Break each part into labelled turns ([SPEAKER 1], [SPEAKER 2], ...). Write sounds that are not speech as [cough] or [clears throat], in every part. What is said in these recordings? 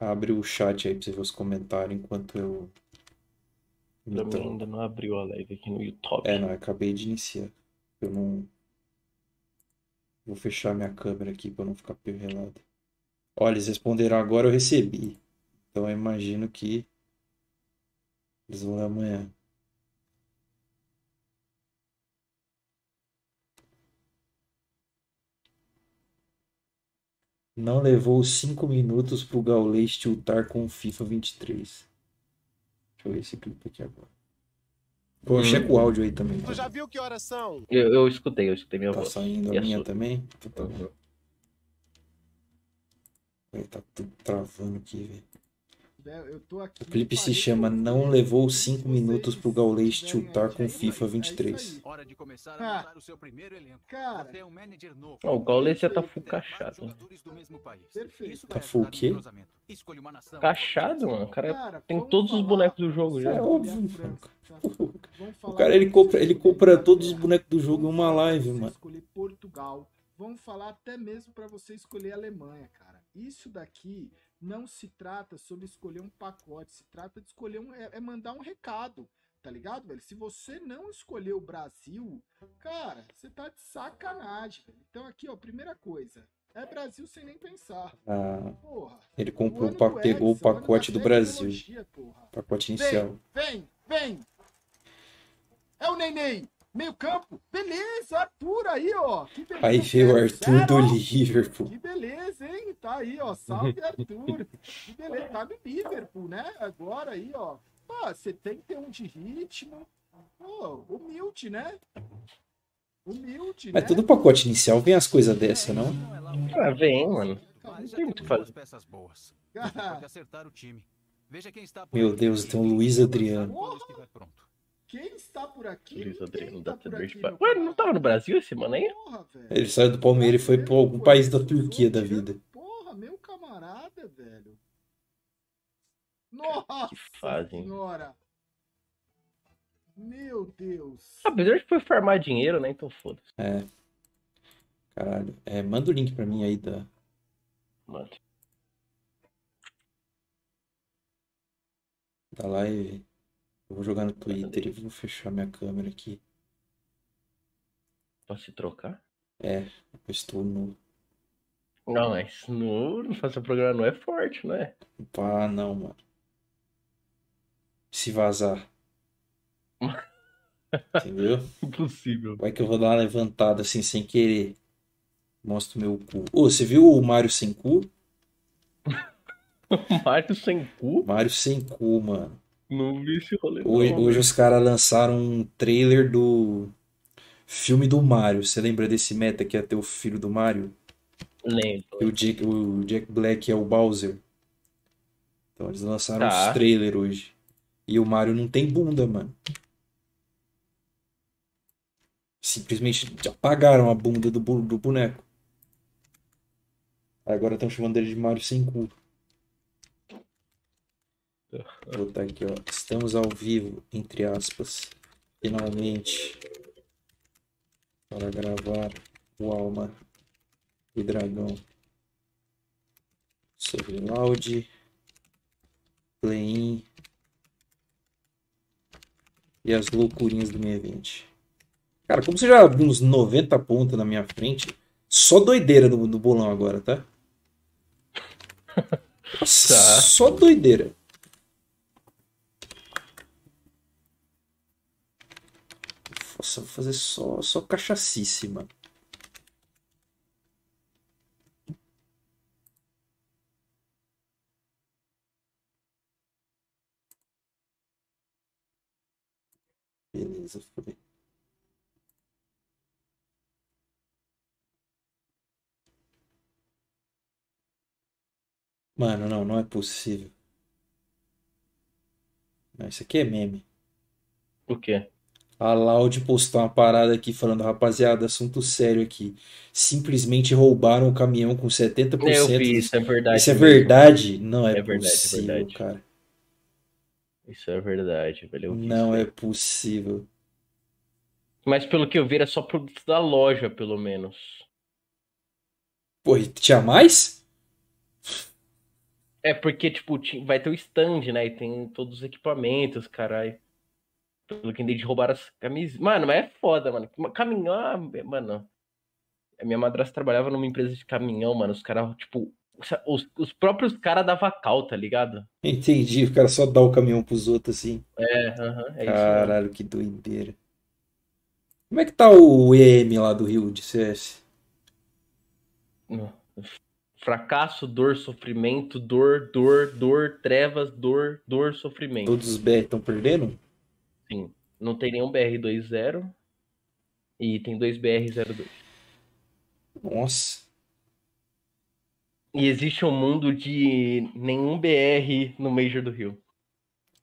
[SPEAKER 1] Abre o chat aí pra você ver os comentários enquanto eu.
[SPEAKER 2] Pra mim
[SPEAKER 1] Então,
[SPEAKER 2] ainda não abriu a live aqui no YouTube.
[SPEAKER 1] é, não, eu acabei de iniciar. Eu não. Vou fechar minha câmera aqui pra não ficar perrelado. Olha, eles responderam agora, eu recebi. Então eu imagino que eles vão ler amanhã. Não levou 5 minutos pro Gaulês tiltar com o FIFA 23. Deixa eu ver esse clipe aqui agora. Pô,
[SPEAKER 2] Hum.
[SPEAKER 1] checa o áudio aí também.
[SPEAKER 3] Tu
[SPEAKER 1] tá?
[SPEAKER 3] já viu que horas são?
[SPEAKER 2] Eu, eu escutei, eu escutei minha
[SPEAKER 1] Tá
[SPEAKER 2] voz.
[SPEAKER 1] saindo
[SPEAKER 2] E
[SPEAKER 1] a minha
[SPEAKER 2] sua?
[SPEAKER 1] também? Então tá.
[SPEAKER 2] Uhum.
[SPEAKER 1] Aí tá tudo travando aqui, velho.
[SPEAKER 4] É, Eu tô aqui,
[SPEAKER 1] O clipe se chama Não levou
[SPEAKER 4] se
[SPEAKER 1] 5
[SPEAKER 4] vocês
[SPEAKER 1] minutos pro Gaulês tiltar com
[SPEAKER 4] aí,
[SPEAKER 1] FIFA
[SPEAKER 4] mas é
[SPEAKER 1] 23.
[SPEAKER 4] isso aí.
[SPEAKER 5] Hora de começar
[SPEAKER 4] Ah.
[SPEAKER 5] a montar o seu primeiro elenco.
[SPEAKER 4] Cara,
[SPEAKER 5] Você é um manager novo.
[SPEAKER 2] Ó, o Gaules já tá full cachado. né?
[SPEAKER 5] jogadores do mesmo país.
[SPEAKER 4] Perfeito.
[SPEAKER 5] Isso
[SPEAKER 1] Tá full
[SPEAKER 5] no
[SPEAKER 1] quê?
[SPEAKER 2] Cachado, mano. O cara
[SPEAKER 4] cara,
[SPEAKER 2] tem todos os bonecos do jogo já.
[SPEAKER 1] É óbvio,
[SPEAKER 4] tá? [laughs]
[SPEAKER 1] O cara ele compra, ele compra todos os bonecos do jogo em uma live, mano.
[SPEAKER 4] escolher Portugal. Vamos falar até mesmo para você escolher Alemanha, cara. Isso daqui não se trata sobre escolher um pacote, se trata de escolher um é, é mandar um recado, tá ligado, velho? Se você não escolher o Brasil, cara, você tá de sacanagem, velho. Então aqui, ó, primeira coisa, é Brasil sem nem pensar.
[SPEAKER 1] Ah,
[SPEAKER 4] Porra.
[SPEAKER 1] ele
[SPEAKER 4] O
[SPEAKER 1] comprou, o
[SPEAKER 4] do
[SPEAKER 1] pegou o
[SPEAKER 4] Edson, ano
[SPEAKER 1] pacote
[SPEAKER 4] da
[SPEAKER 1] do Brasil.
[SPEAKER 4] porra.
[SPEAKER 1] Pacote inicial.
[SPEAKER 4] Vem, vem! É o Neném! Meio campo! Beleza, Arthur aí, ó! Que beleza!
[SPEAKER 1] Aí veio o Arthur do. Liverpool.
[SPEAKER 4] Que beleza, hein? Tá aí, ó. Salve, Arthur! Que beleza, tá no Liverpool, né? Agora aí, ó. Pô, você tem que ter um de ritmo. Pô, humilde, né? Humilde,
[SPEAKER 1] Mas
[SPEAKER 4] né?
[SPEAKER 1] todo pacote inicial vem as coisas dessa, não?
[SPEAKER 2] Ah, vem, mano. Não tem muito [laughs] o que
[SPEAKER 5] temos
[SPEAKER 2] fazer.
[SPEAKER 1] Meu. Deus, tem o Luiz Adriano.
[SPEAKER 5] Pronto.
[SPEAKER 4] Quem está por aqui?
[SPEAKER 2] Luiz Adriano
[SPEAKER 4] tá
[SPEAKER 2] da
[SPEAKER 4] por
[SPEAKER 2] Tedor
[SPEAKER 4] aqui,
[SPEAKER 2] de
[SPEAKER 4] meu
[SPEAKER 2] Ué, ele não tava no Brasil esse mano aí?
[SPEAKER 4] Porra, velho.
[SPEAKER 1] Ele saiu do Palmeiras e foi pra algum país da Turquia da vida.
[SPEAKER 4] Porra, meu camarada, velho. Nossa
[SPEAKER 2] Que fazem.
[SPEAKER 4] senhora. Meu Deus.
[SPEAKER 2] Apesar de foi farmar dinheiro, né? Então foda-se.
[SPEAKER 1] É. Caralho. É, manda o link pra mim aí da.
[SPEAKER 2] Mano.
[SPEAKER 1] da live. Eu vou jogar no Twitter e vou fechar minha câmera aqui.
[SPEAKER 2] Pra se trocar?
[SPEAKER 1] Eu estou no.
[SPEAKER 2] Não, mas no, não fazer programa não é forte, não é?
[SPEAKER 1] Ah, não, mano. Se vazar. [laughs] Entendeu?
[SPEAKER 2] Impossível.
[SPEAKER 1] Vai que eu vou dar uma levantada assim sem querer. Mostro meu cu. Ô, você viu o Mario [laughs] sem cu?
[SPEAKER 2] Mário sem cu?
[SPEAKER 1] Mario sem cu, mano.
[SPEAKER 2] Não vi esse rolê.
[SPEAKER 1] Hoje,
[SPEAKER 2] não,
[SPEAKER 1] hoje
[SPEAKER 2] velho.
[SPEAKER 1] os caras lançaram um trailer do filme do Mario. Você lembra desse meta que ia ter o filho do Mario?
[SPEAKER 2] Lembro.
[SPEAKER 1] E o Jack, o Jack Black é o Bowser. Então eles lançaram
[SPEAKER 2] Tá.
[SPEAKER 1] os trailers hoje. E o Mario não tem bunda, mano. Simplesmente apagaram a bunda do, do boneco. Agora estão chamando ele de Mario sem cu. Vou botar aqui, ó. Estamos ao vivo, entre aspas. Finalmente. Para gravar o Alma e Dragão. Sobre Loud. Play-in. E as loucurinhas do 2020. Cara, como você já abriu uns 90 pontos na minha frente, só doideira no, no bolão agora, tá? [laughs] Nossa,
[SPEAKER 2] Tá.
[SPEAKER 1] Só doideira. Nossa, vou fazer só, só cachacice, mano. Beleza, foi. Mano, não, não é possível. Não, isso aqui é meme.
[SPEAKER 2] O quê?
[SPEAKER 1] A Loud postou uma parada aqui falando, rapaziada, assunto sério aqui. Simplesmente roubaram o caminhão com 70%
[SPEAKER 2] Eu vi, isso é verdade.
[SPEAKER 1] Isso é
[SPEAKER 2] mesmo.
[SPEAKER 1] verdade? Não é,
[SPEAKER 2] É verdade, é
[SPEAKER 1] possível,
[SPEAKER 2] verdade.
[SPEAKER 1] cara.
[SPEAKER 2] Isso é verdade, velho. Eu vi
[SPEAKER 1] Não é possível.
[SPEAKER 2] Mas pelo que eu vi, era só produto da loja, pelo menos.
[SPEAKER 1] Pô, e tinha mais?
[SPEAKER 2] É porque, tipo, ti- vai ter o stand, né? E tem todos os equipamentos, caralho. Pelo que entendi, roubaram as camisas. Mano, mas é foda, mano. Caminhão, ah, mano. A minha madrasta trabalhava numa empresa de caminhão, mano. Os caras, tipo. Os, os próprios caras davam cal, tá ligado?
[SPEAKER 1] Entendi, o cara só dá o caminhão pros outros assim.
[SPEAKER 2] É, aham, é isso. mesmo.
[SPEAKER 1] Caralho, que doideira. Como é que tá o EM lá do Rio de CS?
[SPEAKER 2] Fracasso, dor, sofrimento, dor, dor, dor, trevas, dor, dor, sofrimento.
[SPEAKER 1] Todos os BR estão perdendo?
[SPEAKER 2] Sim. Não tem nenhum BR20 e tem dois BR02.
[SPEAKER 1] Nossa.
[SPEAKER 2] E existe um mundo de nenhum BR no Major do Rio.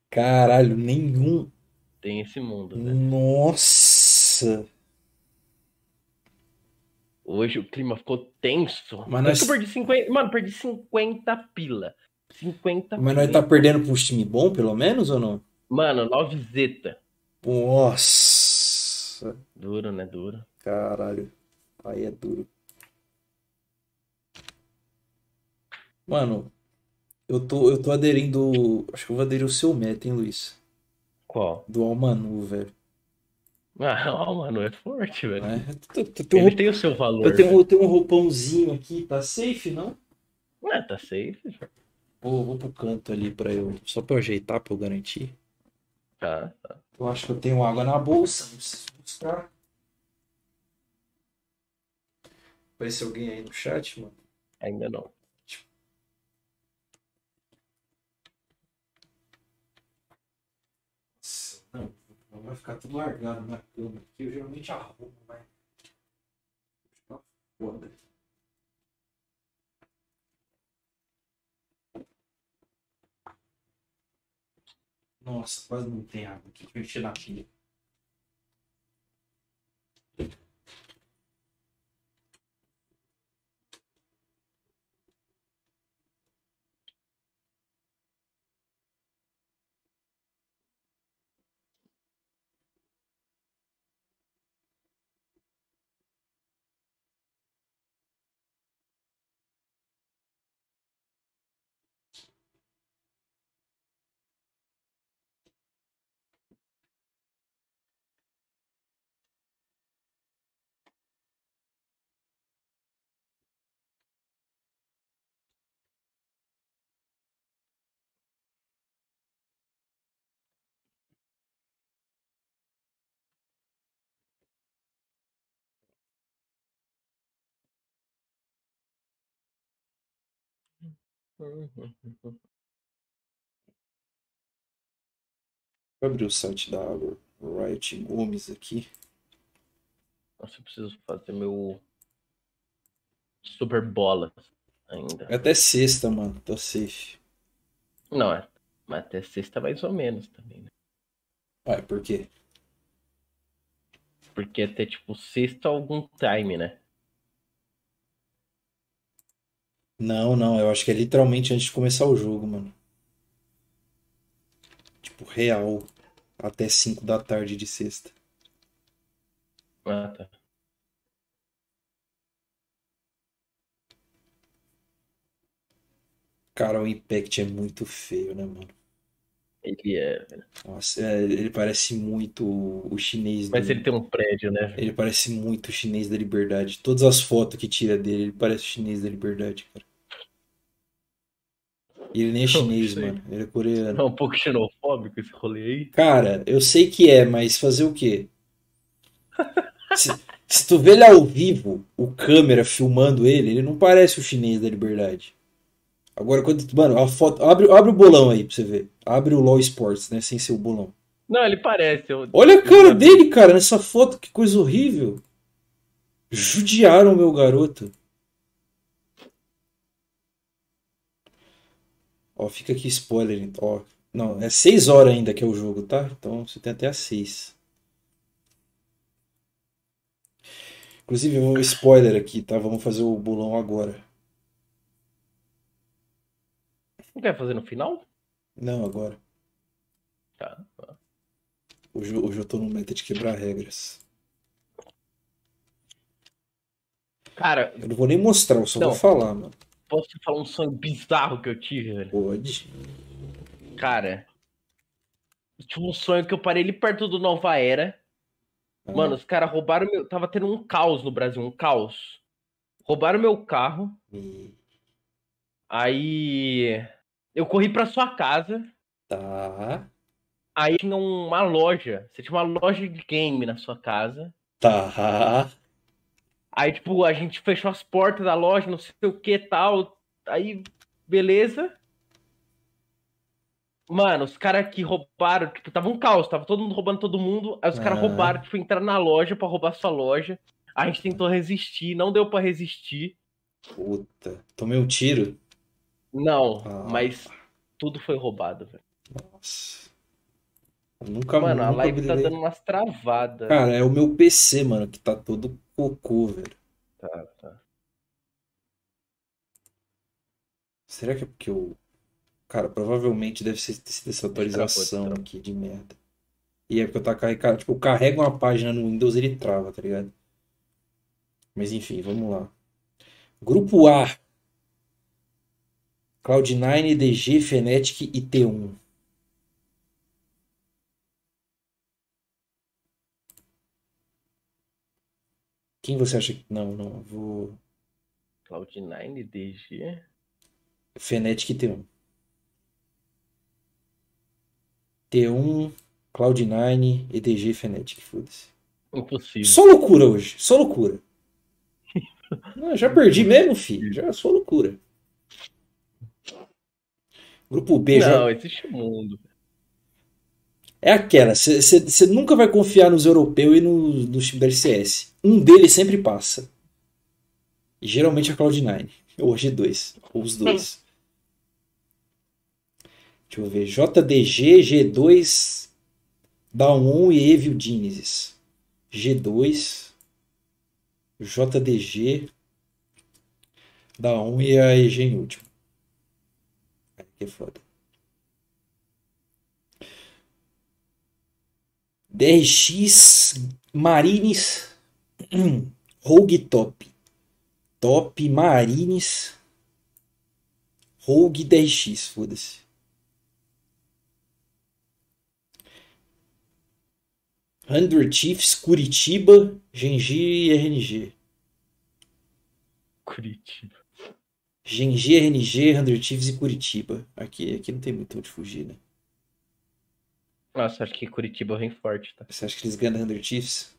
[SPEAKER 1] Caralho, nenhum.
[SPEAKER 2] Tem esse mundo, né?
[SPEAKER 1] Nossa.
[SPEAKER 2] Hoje o clima ficou tenso.
[SPEAKER 1] Mas nós-
[SPEAKER 2] eu perdi 50. Mano, perdi 50 pila. 50
[SPEAKER 1] Mas nós
[SPEAKER 2] pila.
[SPEAKER 1] tá perdendo um time bom, pelo menos, ou não?
[SPEAKER 2] Mano, 9 zeta.
[SPEAKER 1] Nossa.
[SPEAKER 2] Duro, né? Duro.
[SPEAKER 1] Caralho. Aí é duro. Mano, eu tô, eu tô aderindo. Acho que eu vou aderir o seu meta, hein, Luiz?
[SPEAKER 2] Qual?
[SPEAKER 1] Do Almanu, velho.
[SPEAKER 2] Ah, [laughs] mano, é forte, velho.
[SPEAKER 1] É, tu- tu- tu-
[SPEAKER 2] Ele tem o seu valor.
[SPEAKER 1] Eu tenho, eu tenho um roupãozinho aqui, tá safe, não?
[SPEAKER 2] Ah, tá safe.
[SPEAKER 1] Vou, vou pro canto ali pra eu. Só pra eu ajeitar, pra eu garantir.
[SPEAKER 2] Tá.
[SPEAKER 1] Eu acho que eu tenho água na bolsa, não preciso buscar. Aparece alguém aí no chat, mano?
[SPEAKER 2] Ainda não.
[SPEAKER 1] Nossa, não, não vai ficar tudo largado na cama aqui. Eu geralmente arrumo, mas. Tá foda. Nossa, quase não tem água aqui. Deixa eu encher na pia. Vou abrir o site da Riot Gomes aqui.
[SPEAKER 2] Nossa, eu preciso fazer meu super bola ainda.
[SPEAKER 1] É até sexta, mano. Tô safe.
[SPEAKER 2] Não, é. Mas até sexta mais ou menos também, né?
[SPEAKER 1] Ué, por quê?
[SPEAKER 2] Porque até tipo sexta algum time, né?
[SPEAKER 1] Não, não. Eu acho que é literalmente antes de começar o jogo, mano. Tipo, real. Até 5 da tarde de sexta.
[SPEAKER 2] Ah, tá.
[SPEAKER 1] Cara, o Impact é muito feio, né, mano?
[SPEAKER 2] Ele é. velho.
[SPEAKER 1] Nossa, é, ele parece muito o chinês
[SPEAKER 2] Mas
[SPEAKER 1] do...
[SPEAKER 2] ele tem um prédio, né?
[SPEAKER 1] Ele parece muito o chinês da liberdade. Todas as fotos que tira dele, ele parece o chinês da liberdade, cara. E ele nem é chinês,
[SPEAKER 2] sei.
[SPEAKER 1] mano. Ele é coreano.
[SPEAKER 2] É um pouco xenofóbico esse rolê aí.
[SPEAKER 1] Cara, eu sei que é, mas fazer o quê? [laughs] Se, se tu vê ele ao vivo, o câmera filmando ele, ele não parece o chinês da liberdade. Agora, quando. Mano, a foto. Abre, abre o bolão aí pra você ver. Abre o LoL Sports, né? Sem ser o bolão.
[SPEAKER 2] Não, ele parece. Eu...
[SPEAKER 1] Olha a cara dele, cara, nessa foto, que coisa horrível. Judiaram o meu garoto. Ó, fica aqui spoiler. Ó, não, é 6 horas ainda que é o jogo, tá? Então você tem até às 6. Inclusive, um spoiler aqui, tá? Vamos fazer o bolão agora.
[SPEAKER 2] Não quer fazer no final?
[SPEAKER 1] Não, agora.
[SPEAKER 2] Tá.
[SPEAKER 1] Hoje, eu- hoje eu tô no meta de quebrar regras.
[SPEAKER 2] Cara,
[SPEAKER 1] Eu não vou nem mostrar, eu só
[SPEAKER 2] Não.
[SPEAKER 1] vou falar, mano.
[SPEAKER 2] Posso te falar um sonho bizarro que eu tive, velho?
[SPEAKER 1] Pode.
[SPEAKER 2] Cara, tive um sonho que eu parei ali perto do Nova Era.
[SPEAKER 1] Ah,
[SPEAKER 2] Mano, os caras roubaram meu. Tava tendo um caos no Brasil, um caos. Roubaram meu carro.
[SPEAKER 1] e-
[SPEAKER 2] Aí. Eu corri pra sua casa.
[SPEAKER 1] Tá.
[SPEAKER 2] Aí tinha uma loja. Você tinha uma loja de game na sua casa.
[SPEAKER 1] Tá.
[SPEAKER 2] Aí, tipo, a gente fechou as portas da loja, não sei o que tal. Aí, beleza. Mano, os caras que roubaram, tipo, tava um caos, tava todo mundo roubando todo mundo. Aí os caras
[SPEAKER 1] Ah.
[SPEAKER 2] roubaram, tipo, entraram na loja pra roubar sua loja. A gente tentou resistir, não deu pra resistir.
[SPEAKER 1] Puta. Tomei um tiro.
[SPEAKER 2] Não,
[SPEAKER 1] Ah.
[SPEAKER 2] mas tudo foi roubado, velho.
[SPEAKER 1] Nossa. Eu Nunca,
[SPEAKER 2] Mano, a
[SPEAKER 1] nunca
[SPEAKER 2] live tá
[SPEAKER 1] brilhei.
[SPEAKER 2] dando umas travadas.
[SPEAKER 1] Cara, é o meu PC, mano, que tá todo cocô, velho.
[SPEAKER 2] Tá, tá.
[SPEAKER 1] Será que é porque eu. Cara, provavelmente deve ser essa atualização aqui de merda. E é porque eu tá carregando. Tipo, eu carrego uma página no Windows ele trava, tá ligado? Mas enfim, vamos lá. Grupo A. Cloud9, DG, Fnatic e T1. Quem você acha que. Não, não, vou.
[SPEAKER 2] Cloud9, DG.
[SPEAKER 1] Fnatic e T1. T1, Cloud9, EDG e Fnatic, foda-se.
[SPEAKER 2] Impossível.
[SPEAKER 1] Só loucura hoje, só loucura. [laughs] Não, já perdi mesmo, filho. Já sou loucura. Grupo B já
[SPEAKER 2] Não, existe mundo.
[SPEAKER 1] é aquela. Você nunca vai confiar nos europeus e nos no time da LCS. Um deles sempre passa. Geralmente é a Cloud9. Ou a G2. Ou os dois. Deixa eu ver. JDG, G2, Down1 e Evil Genesis. G2, JDG, Down1 e a EG em último. Que foda. DRX, Marines, Rogue Top. Top, Marines, Rogue DRX, foda-se. Hundred Chiefs, Curitiba, Genji e RNG.
[SPEAKER 2] Curitiba.
[SPEAKER 1] Genji, RNG, Hundred Chiefs e Curitiba. Aqui, aqui não tem muito onde fugir, né?
[SPEAKER 2] Nossa, acho que Curitiba vem forte, tá?
[SPEAKER 1] Você acha que eles ganham Hundred Chiefs?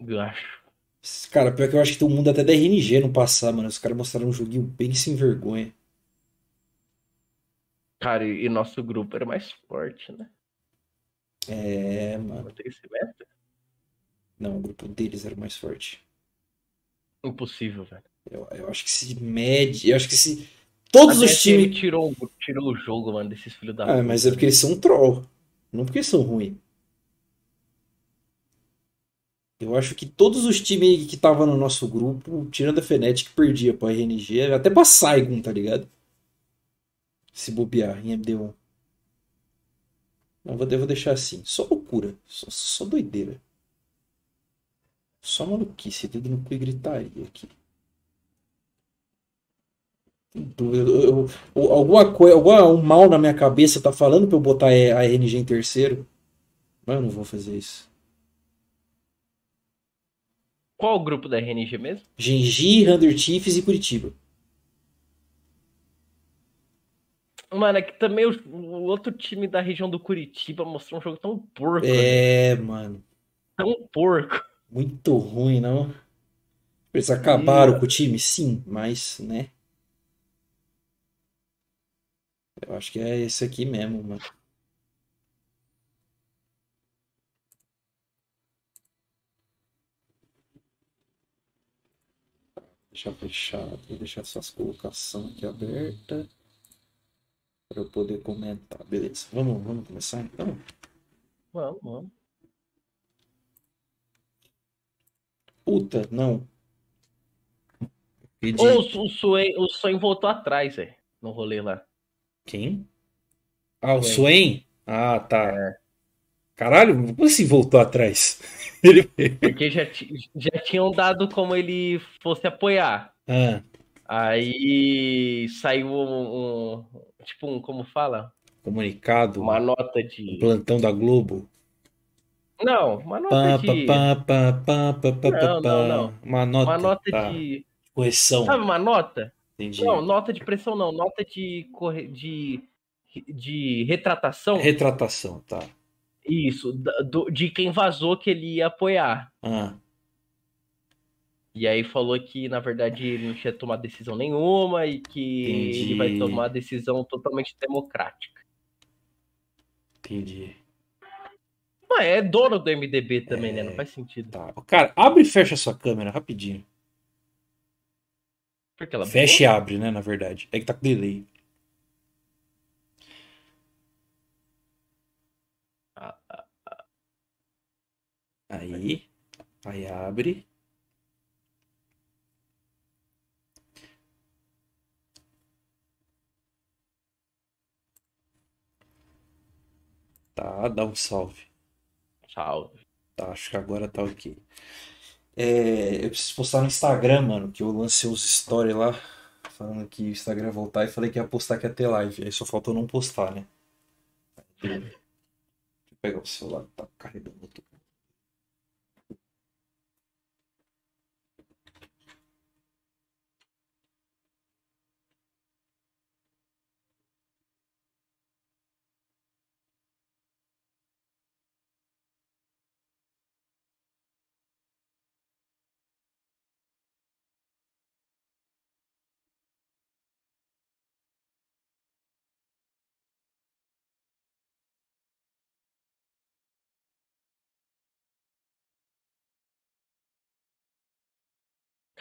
[SPEAKER 2] Eu acho.
[SPEAKER 1] Cara, pior que eu acho que tem um mundo até da RNG no passado, mano. Os caras mostraram um joguinho bem sem vergonha.
[SPEAKER 2] Cara, e, nosso grupo era mais forte, né?
[SPEAKER 1] É, mano.
[SPEAKER 2] Não tem esse meta?
[SPEAKER 1] Não, o grupo deles era mais forte.
[SPEAKER 2] Impossível, velho.
[SPEAKER 1] Eu, eu acho que se mede. Eu acho que se. Todos
[SPEAKER 2] A
[SPEAKER 1] os times.
[SPEAKER 2] tirou, tirou o jogo, mano, desses filhos da
[SPEAKER 1] Ah, mas é porque eles são troll. Não porque eles são ruins. Eu acho que todos os times que estavam no nosso grupo, tirando a Fnatic, perdia pra RNG, até pra Saigon, tá ligado? Se bobear em MD1. Não, vou, vou deixar assim. Só loucura. Só, só doideira. Só maluquice, dedo no cu e gritaria aqui. Eu- eu- eu- alguma coisa, alguma, um mal na minha cabeça tá falando pra eu botar a RNG em terceiro. Mas eu não vou fazer isso.
[SPEAKER 2] Qual o grupo da RNG mesmo?
[SPEAKER 1] Genji, Thunder Chiefs e Curitiba.
[SPEAKER 2] Mano, é que também o, o outro time da região do Curitiba mostrou um jogo tão porco, né?
[SPEAKER 1] É, mano.
[SPEAKER 2] Tão porco.
[SPEAKER 1] Muito ruim, não? Eles acabaram com o time? Sim, mas, né? Eu acho que é esse aqui mesmo, mano. Deixa fechado, vou deixar essas colocações aqui abertas para eu poder comentar. Beleza, vamos, vamos começar então?
[SPEAKER 2] Vamos, vamos.
[SPEAKER 1] Puta, não. Pedi.
[SPEAKER 2] Ou o, o, Swain, o Swain voltou atrás, velho. No rolê lá.
[SPEAKER 1] Quem? Ah, o
[SPEAKER 2] Swain.
[SPEAKER 1] Swain? Ah, tá. Caralho, como assim voltou atrás?
[SPEAKER 2] Porque já, já tinham dado como ele fosse apoiar.
[SPEAKER 1] Ah,
[SPEAKER 2] Aí saiu um, um- tipo um, como fala?
[SPEAKER 1] Comunicado.
[SPEAKER 2] Uma nota de.
[SPEAKER 1] Plantão da Globo.
[SPEAKER 2] Não, uma nota de. Não, não, não.
[SPEAKER 1] Uma nota.
[SPEAKER 2] Uma nota
[SPEAKER 1] tá.
[SPEAKER 2] de.
[SPEAKER 1] Correção.
[SPEAKER 2] Sabe uma nota?
[SPEAKER 1] Entendi.
[SPEAKER 2] Não, nota de pressão não, nota de corre... de de retratação.
[SPEAKER 1] Retratação, tá.
[SPEAKER 2] Isso, do- de quem vazou que ele ia apoiar.
[SPEAKER 1] Ah,
[SPEAKER 2] E aí falou que, na verdade, ele não tinha tomado decisão nenhuma e que
[SPEAKER 1] Entendi.
[SPEAKER 2] ele vai tomar decisão totalmente democrática.
[SPEAKER 1] entendi.
[SPEAKER 2] Mas é dono do MDB também, né? Não faz sentido.
[SPEAKER 1] Tá. Cara, abre e fecha a sua câmera rapidinho. Fecha e abre, né, na verdade. É que tá com delay.
[SPEAKER 2] Ah, ah,
[SPEAKER 1] Aí. Aí abre. Tá, dá um salve.
[SPEAKER 2] salve.
[SPEAKER 1] Tá, acho que agora tá ok. É, eu preciso postar no Instagram, mano, que eu lancei uns stories lá, falando que o Instagram ia voltar e falei que ia postar que ia ter live. Aí só faltou não postar, né? Deixa eu pegar o celular que tá carregando tudo.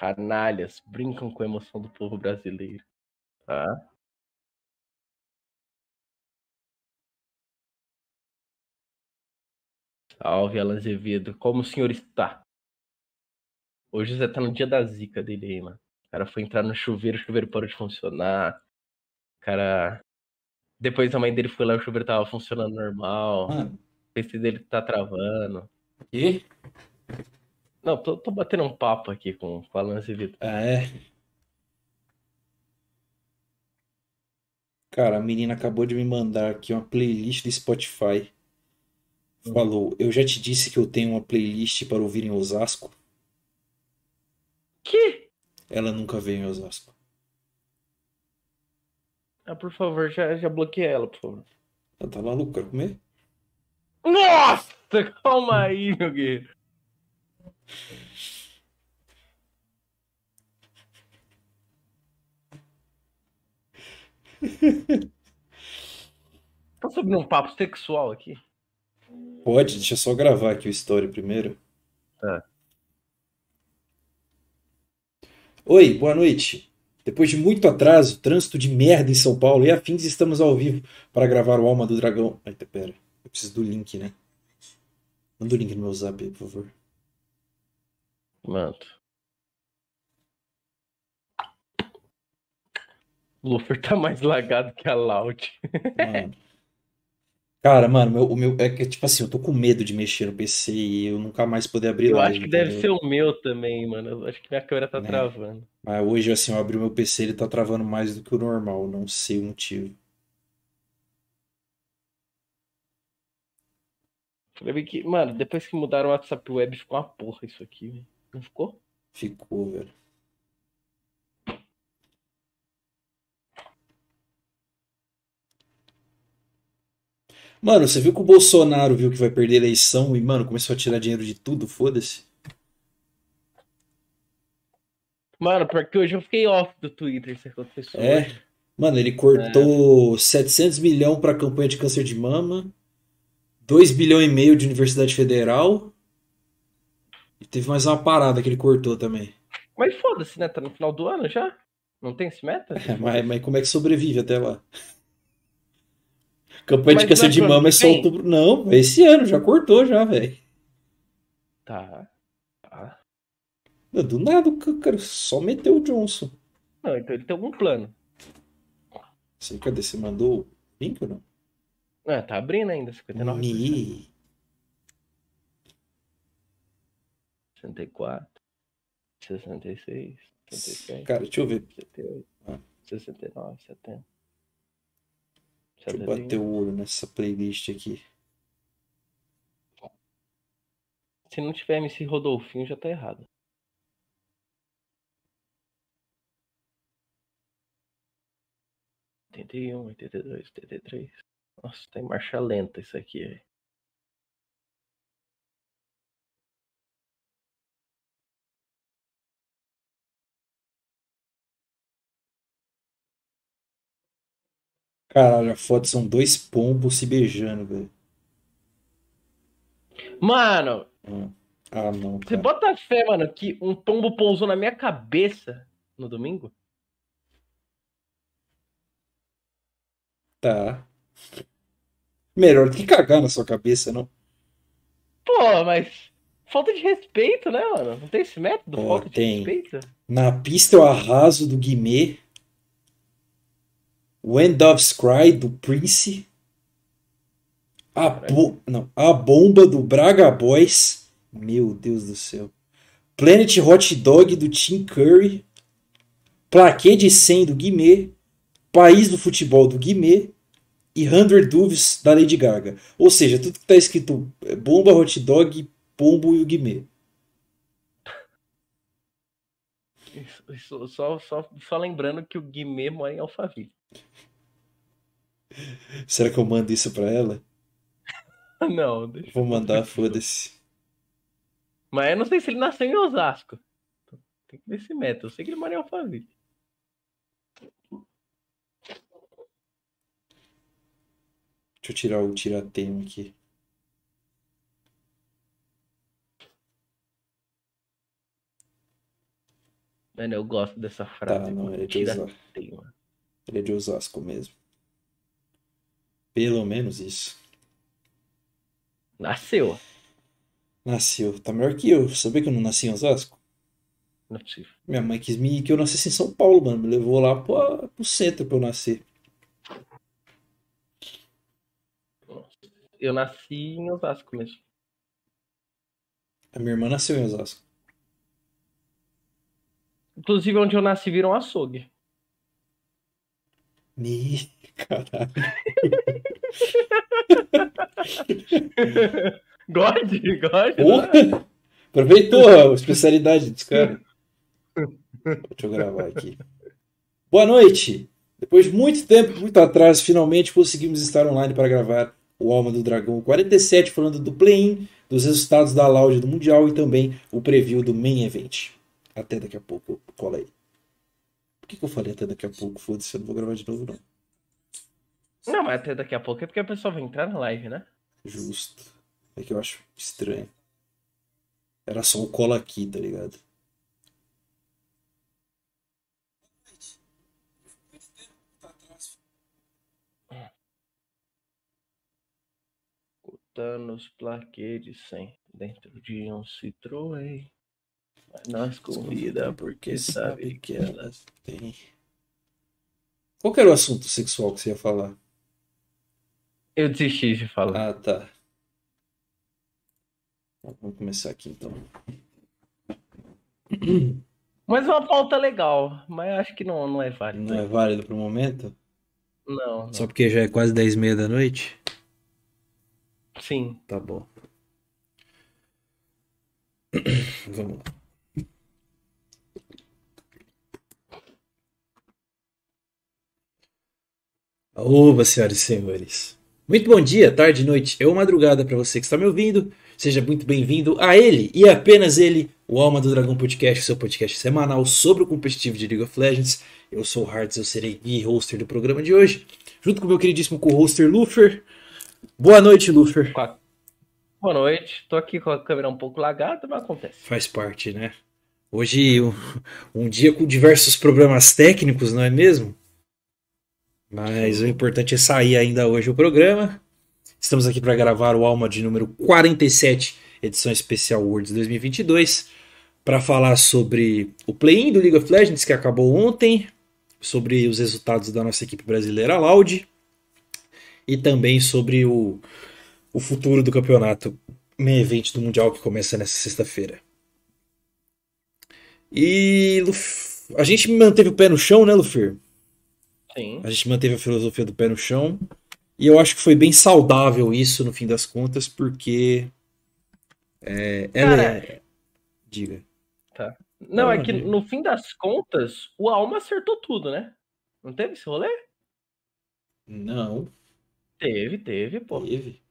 [SPEAKER 2] Canalhas brincam com a emoção do povo brasileiro. Tá? Salve, Alan Azevedo. Como o senhor está? Hoje você tá no dia da zica dele aí, mano. O cara foi entrar no chuveiro, o chuveiro parou de funcionar. O cara. Depois a mãe dele foi lá, o chuveiro tava funcionando normal.
[SPEAKER 1] Mano,
[SPEAKER 2] O PC dele tá travando.
[SPEAKER 1] e?
[SPEAKER 2] Não, tô, tô batendo um papo aqui com, com o Alan Azevedo.
[SPEAKER 1] Ah, é? Cara, a menina acabou de me mandar aqui uma playlist do Spotify. Falou, eu já te disse que eu tenho uma playlist para ouvir em Osasco.
[SPEAKER 2] Que?
[SPEAKER 1] Ela nunca veio em Osasco.
[SPEAKER 2] Ah, por favor, já, já bloqueia ela, por favor.
[SPEAKER 1] Ela tá maluca, quer comer?
[SPEAKER 2] Nossa, [laughs] calma aí, meu guerreiro. [laughs] Tá subindo um papo sexual aqui?
[SPEAKER 1] Pode, deixa eu só gravar aqui o story primeiro.
[SPEAKER 2] Tá.
[SPEAKER 1] Oi, boa noite. Depois de muito atraso, trânsito de merda em São Paulo e afins, estamos ao vivo para gravar o Alma do Dragão. Eita, pera. Eu preciso do link, né? Manda o link no meu zap por favor.
[SPEAKER 2] Mano. O Luffy tá mais lagado que a Loud.
[SPEAKER 1] Mano. Cara, mano, meu- o meu. É que, tipo assim, eu tô com medo de mexer no PC e eu nunca mais poder abrir
[SPEAKER 2] Eu
[SPEAKER 1] live,
[SPEAKER 2] acho que deve
[SPEAKER 1] entendeu?
[SPEAKER 2] ser o meu também, mano. Eu acho que minha câmera tá
[SPEAKER 1] Né?
[SPEAKER 2] travando.
[SPEAKER 1] Mas hoje, assim, eu abri o meu PC ele tá travando mais do que o normal, não sei o motivo.
[SPEAKER 2] Falei que, mano, depois que mudaram o WhatsApp Web, ficou uma porra isso aqui, velho. Não ficou?
[SPEAKER 1] Ficou, velho. Mano, você viu que o Bolsonaro viu que vai perder a eleição e, mano, começou a tirar dinheiro de tudo? Foda-se.
[SPEAKER 2] Mano, porque hoje eu fiquei off do Twitter, isso aconteceu.
[SPEAKER 1] É.
[SPEAKER 2] hoje.
[SPEAKER 1] Mano, ele cortou 700 milhões pra campanha de câncer de mama, 2 bilhões e meio de Universidade Federal e teve mais uma parada que ele cortou também.
[SPEAKER 2] Mas foda-se, né? Tá no final do ano já? Não tem esse meta?
[SPEAKER 1] É, mas, mas como é que sobrevive até lá? Campanha de
[SPEAKER 2] Mas
[SPEAKER 1] câncer de
[SPEAKER 2] pro ano
[SPEAKER 1] mama é só outubro. Não, é esse ano, já cortou já, velho.
[SPEAKER 2] Tá. Tá.
[SPEAKER 1] Do nada o cara só meteu o Johnson.
[SPEAKER 2] Não, então ele tem algum plano.
[SPEAKER 1] Sei, cadê? Você mandou o link ou não?
[SPEAKER 2] Ah, tá abrindo ainda, 59%.
[SPEAKER 1] Ni.
[SPEAKER 2] 64. 66. 66,
[SPEAKER 1] Cara, deixa eu ver.
[SPEAKER 2] 68,
[SPEAKER 1] Ah.
[SPEAKER 2] 69, 70.
[SPEAKER 1] Deixa eu bater
[SPEAKER 2] 71.
[SPEAKER 1] o olho nessa playlist aqui.
[SPEAKER 2] Se não tiver MC Rodolfinho, já tá errado. Oitenta e um, oitenta e dois, oitenta e três. Nossa, tá em marcha lenta isso aqui.
[SPEAKER 1] Caralho, a foto são dois pombos se beijando, velho.
[SPEAKER 2] Mano,
[SPEAKER 1] Ah, não,
[SPEAKER 2] você
[SPEAKER 1] cara.
[SPEAKER 2] bota fé, mano, que um pombo pousou na minha cabeça no domingo?
[SPEAKER 1] Tá. Melhor do que cagar na sua cabeça, não?
[SPEAKER 2] Pô, mas. Falta de respeito, né, mano? Não tem esse método?
[SPEAKER 1] Ó,
[SPEAKER 2] Falta de
[SPEAKER 1] tem.
[SPEAKER 2] respeito?
[SPEAKER 1] Na pista eu arraso do Guimê. When Doves Cry do Prince. A, bo... não, a bomba do Braga Boys. Meu Deus do céu. Planet Hot Dog do Tim Curry. Plaquê de 100 do Guimê. País do Futebol do Guimê. E 100 Doves da Lady Gaga. Ou seja, tudo que tá escrito é, bomba, hot dog, pombo e o Guimê.
[SPEAKER 2] Isso- isso- só, só, só lembrando que o Guimê mora em Alphaville.
[SPEAKER 1] Será que eu mando isso pra ela? [laughs]
[SPEAKER 2] Não, deixa
[SPEAKER 1] Vou mandar, foda-se.
[SPEAKER 2] Mas eu não sei se ele nasceu em Osasco. Tem que ver esse método. Eu sei que ele mora em Alphaville.
[SPEAKER 1] Deixa eu tirar o tiratema aqui.
[SPEAKER 2] Mano, eu gosto dessa frase.
[SPEAKER 1] Tá, não, ele é de Osasco. Ele é de Osasco mesmo. Pelo menos isso.
[SPEAKER 2] Nasceu.
[SPEAKER 1] Nasceu. Tá melhor que eu. Sabia que eu não nasci em Osasco?
[SPEAKER 2] Não é possível.
[SPEAKER 1] Minha mãe quis me que eu nascesse em São Paulo, mano. Me levou lá pro, pro centro pra eu nascer.
[SPEAKER 2] Eu nasci em Osasco mesmo.
[SPEAKER 1] A minha irmã nasceu em Osasco.
[SPEAKER 2] Inclusive, onde eu nasci virou um açougue.
[SPEAKER 1] Me... Caralho. [laughs]
[SPEAKER 2] God, God. né?
[SPEAKER 1] Porra! Aproveitou a especialidade dos caras. Deixa eu gravar aqui. Boa noite! Depois de muito tempo, muito atraso, finalmente conseguimos estar online para gravar o Alma do Dragão 47, falando do play-in, dos resultados da Loud do Mundial e também o preview do Main Event. Até daqui a pouco, cola aí. Por que, que eu falei até daqui a pouco? Foda-se, eu não vou gravar de novo, não.
[SPEAKER 2] Não, mas até daqui a pouco é porque a pessoa vai entrar na live, né?
[SPEAKER 1] Justo. É que eu acho estranho. Era só o cola aqui, tá ligado?
[SPEAKER 2] Thanos plaquê de 100 dentro de um Citroën. Vai nas corridas porque sabe que elas.
[SPEAKER 1] Tem. Qual era o assunto sexual que você ia falar?
[SPEAKER 2] Eu desisti de falar.
[SPEAKER 1] Ah, tá. Vamos começar aqui então.
[SPEAKER 2] Mas uma pauta legal, mas acho que não, não é válido.
[SPEAKER 1] Não é válido pro momento?
[SPEAKER 2] Não, não.
[SPEAKER 1] Só porque já é quase 10 e meia da noite?
[SPEAKER 2] Sim.
[SPEAKER 1] Tá bom. [clears throat] Vamos lá. Oba, senhoras e senhores. Muito bom dia, tarde, noite ou madrugada para você que está me ouvindo. Seja muito bem-vindo a ele e apenas ele, o Alma do Dragão Podcast, seu podcast semanal sobre o competitivo de League of Legends. Eu sou o Hearts, eu serei e hoster do programa de hoje, junto com o meu queridíssimo co-hoster Lufer. Boa noite, Lufer.
[SPEAKER 2] Qua- Boa noite. Tô aqui com a câmera um pouco lagada, mas acontece.
[SPEAKER 1] Faz parte, né? Hoje, um, um dia com diversos problemas técnicos, não é mesmo? Mas o importante é sair ainda hoje o programa. Estamos aqui para gravar o Alma de número 47, edição especial Worlds 2022, para falar sobre o play-in do League of Legends que acabou ontem, sobre os resultados da nossa equipe brasileira Loud e também sobre o, o futuro do campeonato main event do Mundial que começa nessa sexta-feira. E Luf- a gente manteve o pé no chão, né, Lufer?
[SPEAKER 2] Sim.
[SPEAKER 1] A gente manteve a filosofia do pé no chão. E eu acho que foi bem saudável isso, no fim das contas, porque. É, ela
[SPEAKER 2] Cara,
[SPEAKER 1] é. Diga.
[SPEAKER 2] Não, é
[SPEAKER 1] Não,
[SPEAKER 2] que
[SPEAKER 1] diga.
[SPEAKER 2] no fim das contas, o Alma acertou tudo, né? Não teve esse rolê?
[SPEAKER 1] Não,
[SPEAKER 2] Teve, teve, pô.
[SPEAKER 1] teve.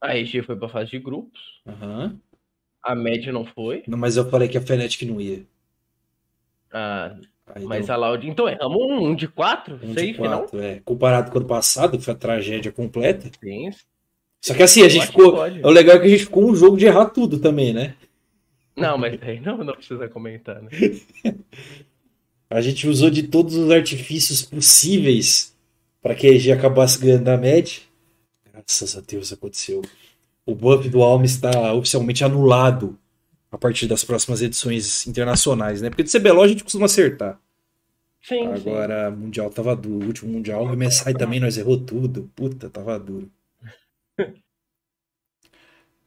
[SPEAKER 2] A RG foi pra fase de grupos.
[SPEAKER 1] Aham.
[SPEAKER 2] A média não foi.
[SPEAKER 1] Não, mas eu falei que a Fnatic não ia.
[SPEAKER 2] Ah,
[SPEAKER 1] Aí
[SPEAKER 2] mas
[SPEAKER 1] deu
[SPEAKER 2] a Loud. Então erramos um, um de quatro?
[SPEAKER 1] um de
[SPEAKER 2] safe, não?
[SPEAKER 1] é. Comparado com o ano passado, que foi a tragédia completa.
[SPEAKER 2] Sim.
[SPEAKER 1] Só que assim, a gente ficou.
[SPEAKER 2] pode.
[SPEAKER 1] O legal é que a gente ficou um jogo de errar tudo também, né?
[SPEAKER 2] Não, mas aí não, não precisa comentar, né? [laughs]
[SPEAKER 1] A gente usou de todos os artifícios possíveis para que a EG acabasse ganhando a média. Graças a Deus aconteceu. O buff do Alma está oficialmente anulado a partir das próximas edições internacionais, né? Porque de CBLOL a gente costuma acertar.
[SPEAKER 2] Sim, sim.
[SPEAKER 1] Agora, Mundial tava duro. O último Mundial, o MSI também nós errou tudo. Puta, tava duro. [laughs]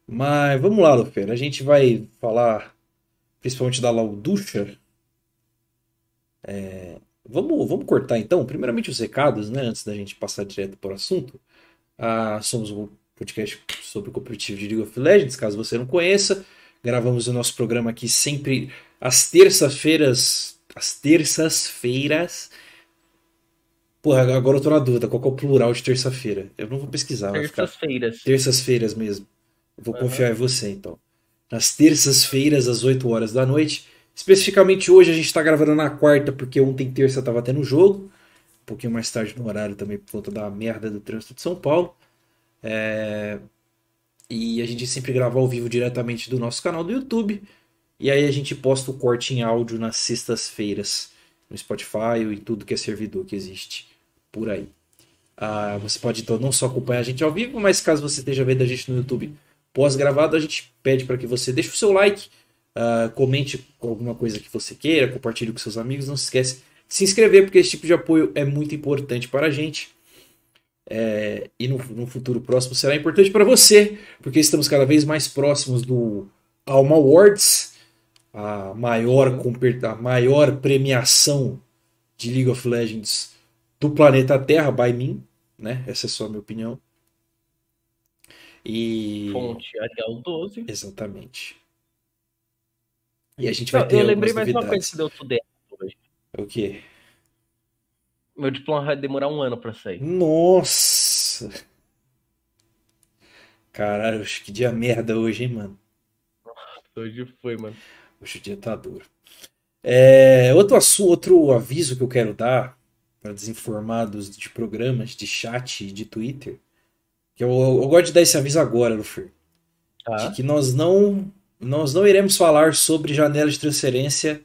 [SPEAKER 1] Mas vamos lá, Lufer. A gente vai falar principalmente da Lauducha. É, vamos, vamos cortar então, primeiramente os recados, né? Antes da gente passar direto para o assunto. Ah, somos um podcast sobre o competitivo de League of Legends, caso você não conheça. Gravamos o nosso programa aqui sempre às terças-feiras. Às terças-feiras. Porra, agora eu tô na dúvida, qual é o plural de terça-feira? Eu não vou pesquisar, ficar
[SPEAKER 2] Terças-feiras.
[SPEAKER 1] terças-feiras mesmo. Eu vou
[SPEAKER 2] Aham.
[SPEAKER 1] confiar em você, então. Nas terças-feiras, às 8 horas da noite. Especificamente hoje, a gente está gravando na quarta, porque ontem, terça, tava tendo jogo. Um pouquinho mais tarde no horário também, por conta da merda do trânsito de São Paulo. É, E a gente sempre grava ao vivo diretamente do nosso canal do YouTube. E aí a gente posta o corte em áudio nas sextas-feiras. No Spotify e tudo que é servidor que existe por aí. Ah, você pode então não só acompanhar a gente ao vivo, mas caso você esteja vendo a gente no YouTube pós-gravado, a gente pede para que você deixe o seu like, ah, comente com alguma coisa que você queira, compartilhe com seus amigos. Não se esquece de se inscrever, porque esse tipo de apoio é muito importante para a gente. É, e no, no futuro próximo será importante para você, porque estamos cada vez mais próximos do Alma Awards, a maior, a maior premiação de League of Legends do planeta Terra, by mim, né? Essa é só a minha opinião. E.
[SPEAKER 2] Fonte Arial 12.
[SPEAKER 1] Exatamente. E a gente vai ter
[SPEAKER 2] eu lembrei mais uma coisa que deu tudo errado hoje.
[SPEAKER 1] O quê?
[SPEAKER 2] Meu diploma vai demorar um ano pra sair.
[SPEAKER 1] Nossa! Caralho, que dia merda hoje, hein, mano?
[SPEAKER 2] Hoje foi, mano.
[SPEAKER 1] Hoje o dia tá duro. É, outro, assu- outro aviso que eu quero dar para desinformados de programas, de chat e de Twitter, que eu, eu gosto de dar esse aviso agora, Lufer,
[SPEAKER 2] Tá?
[SPEAKER 1] de que nós não, nós não iremos falar sobre janela de transferência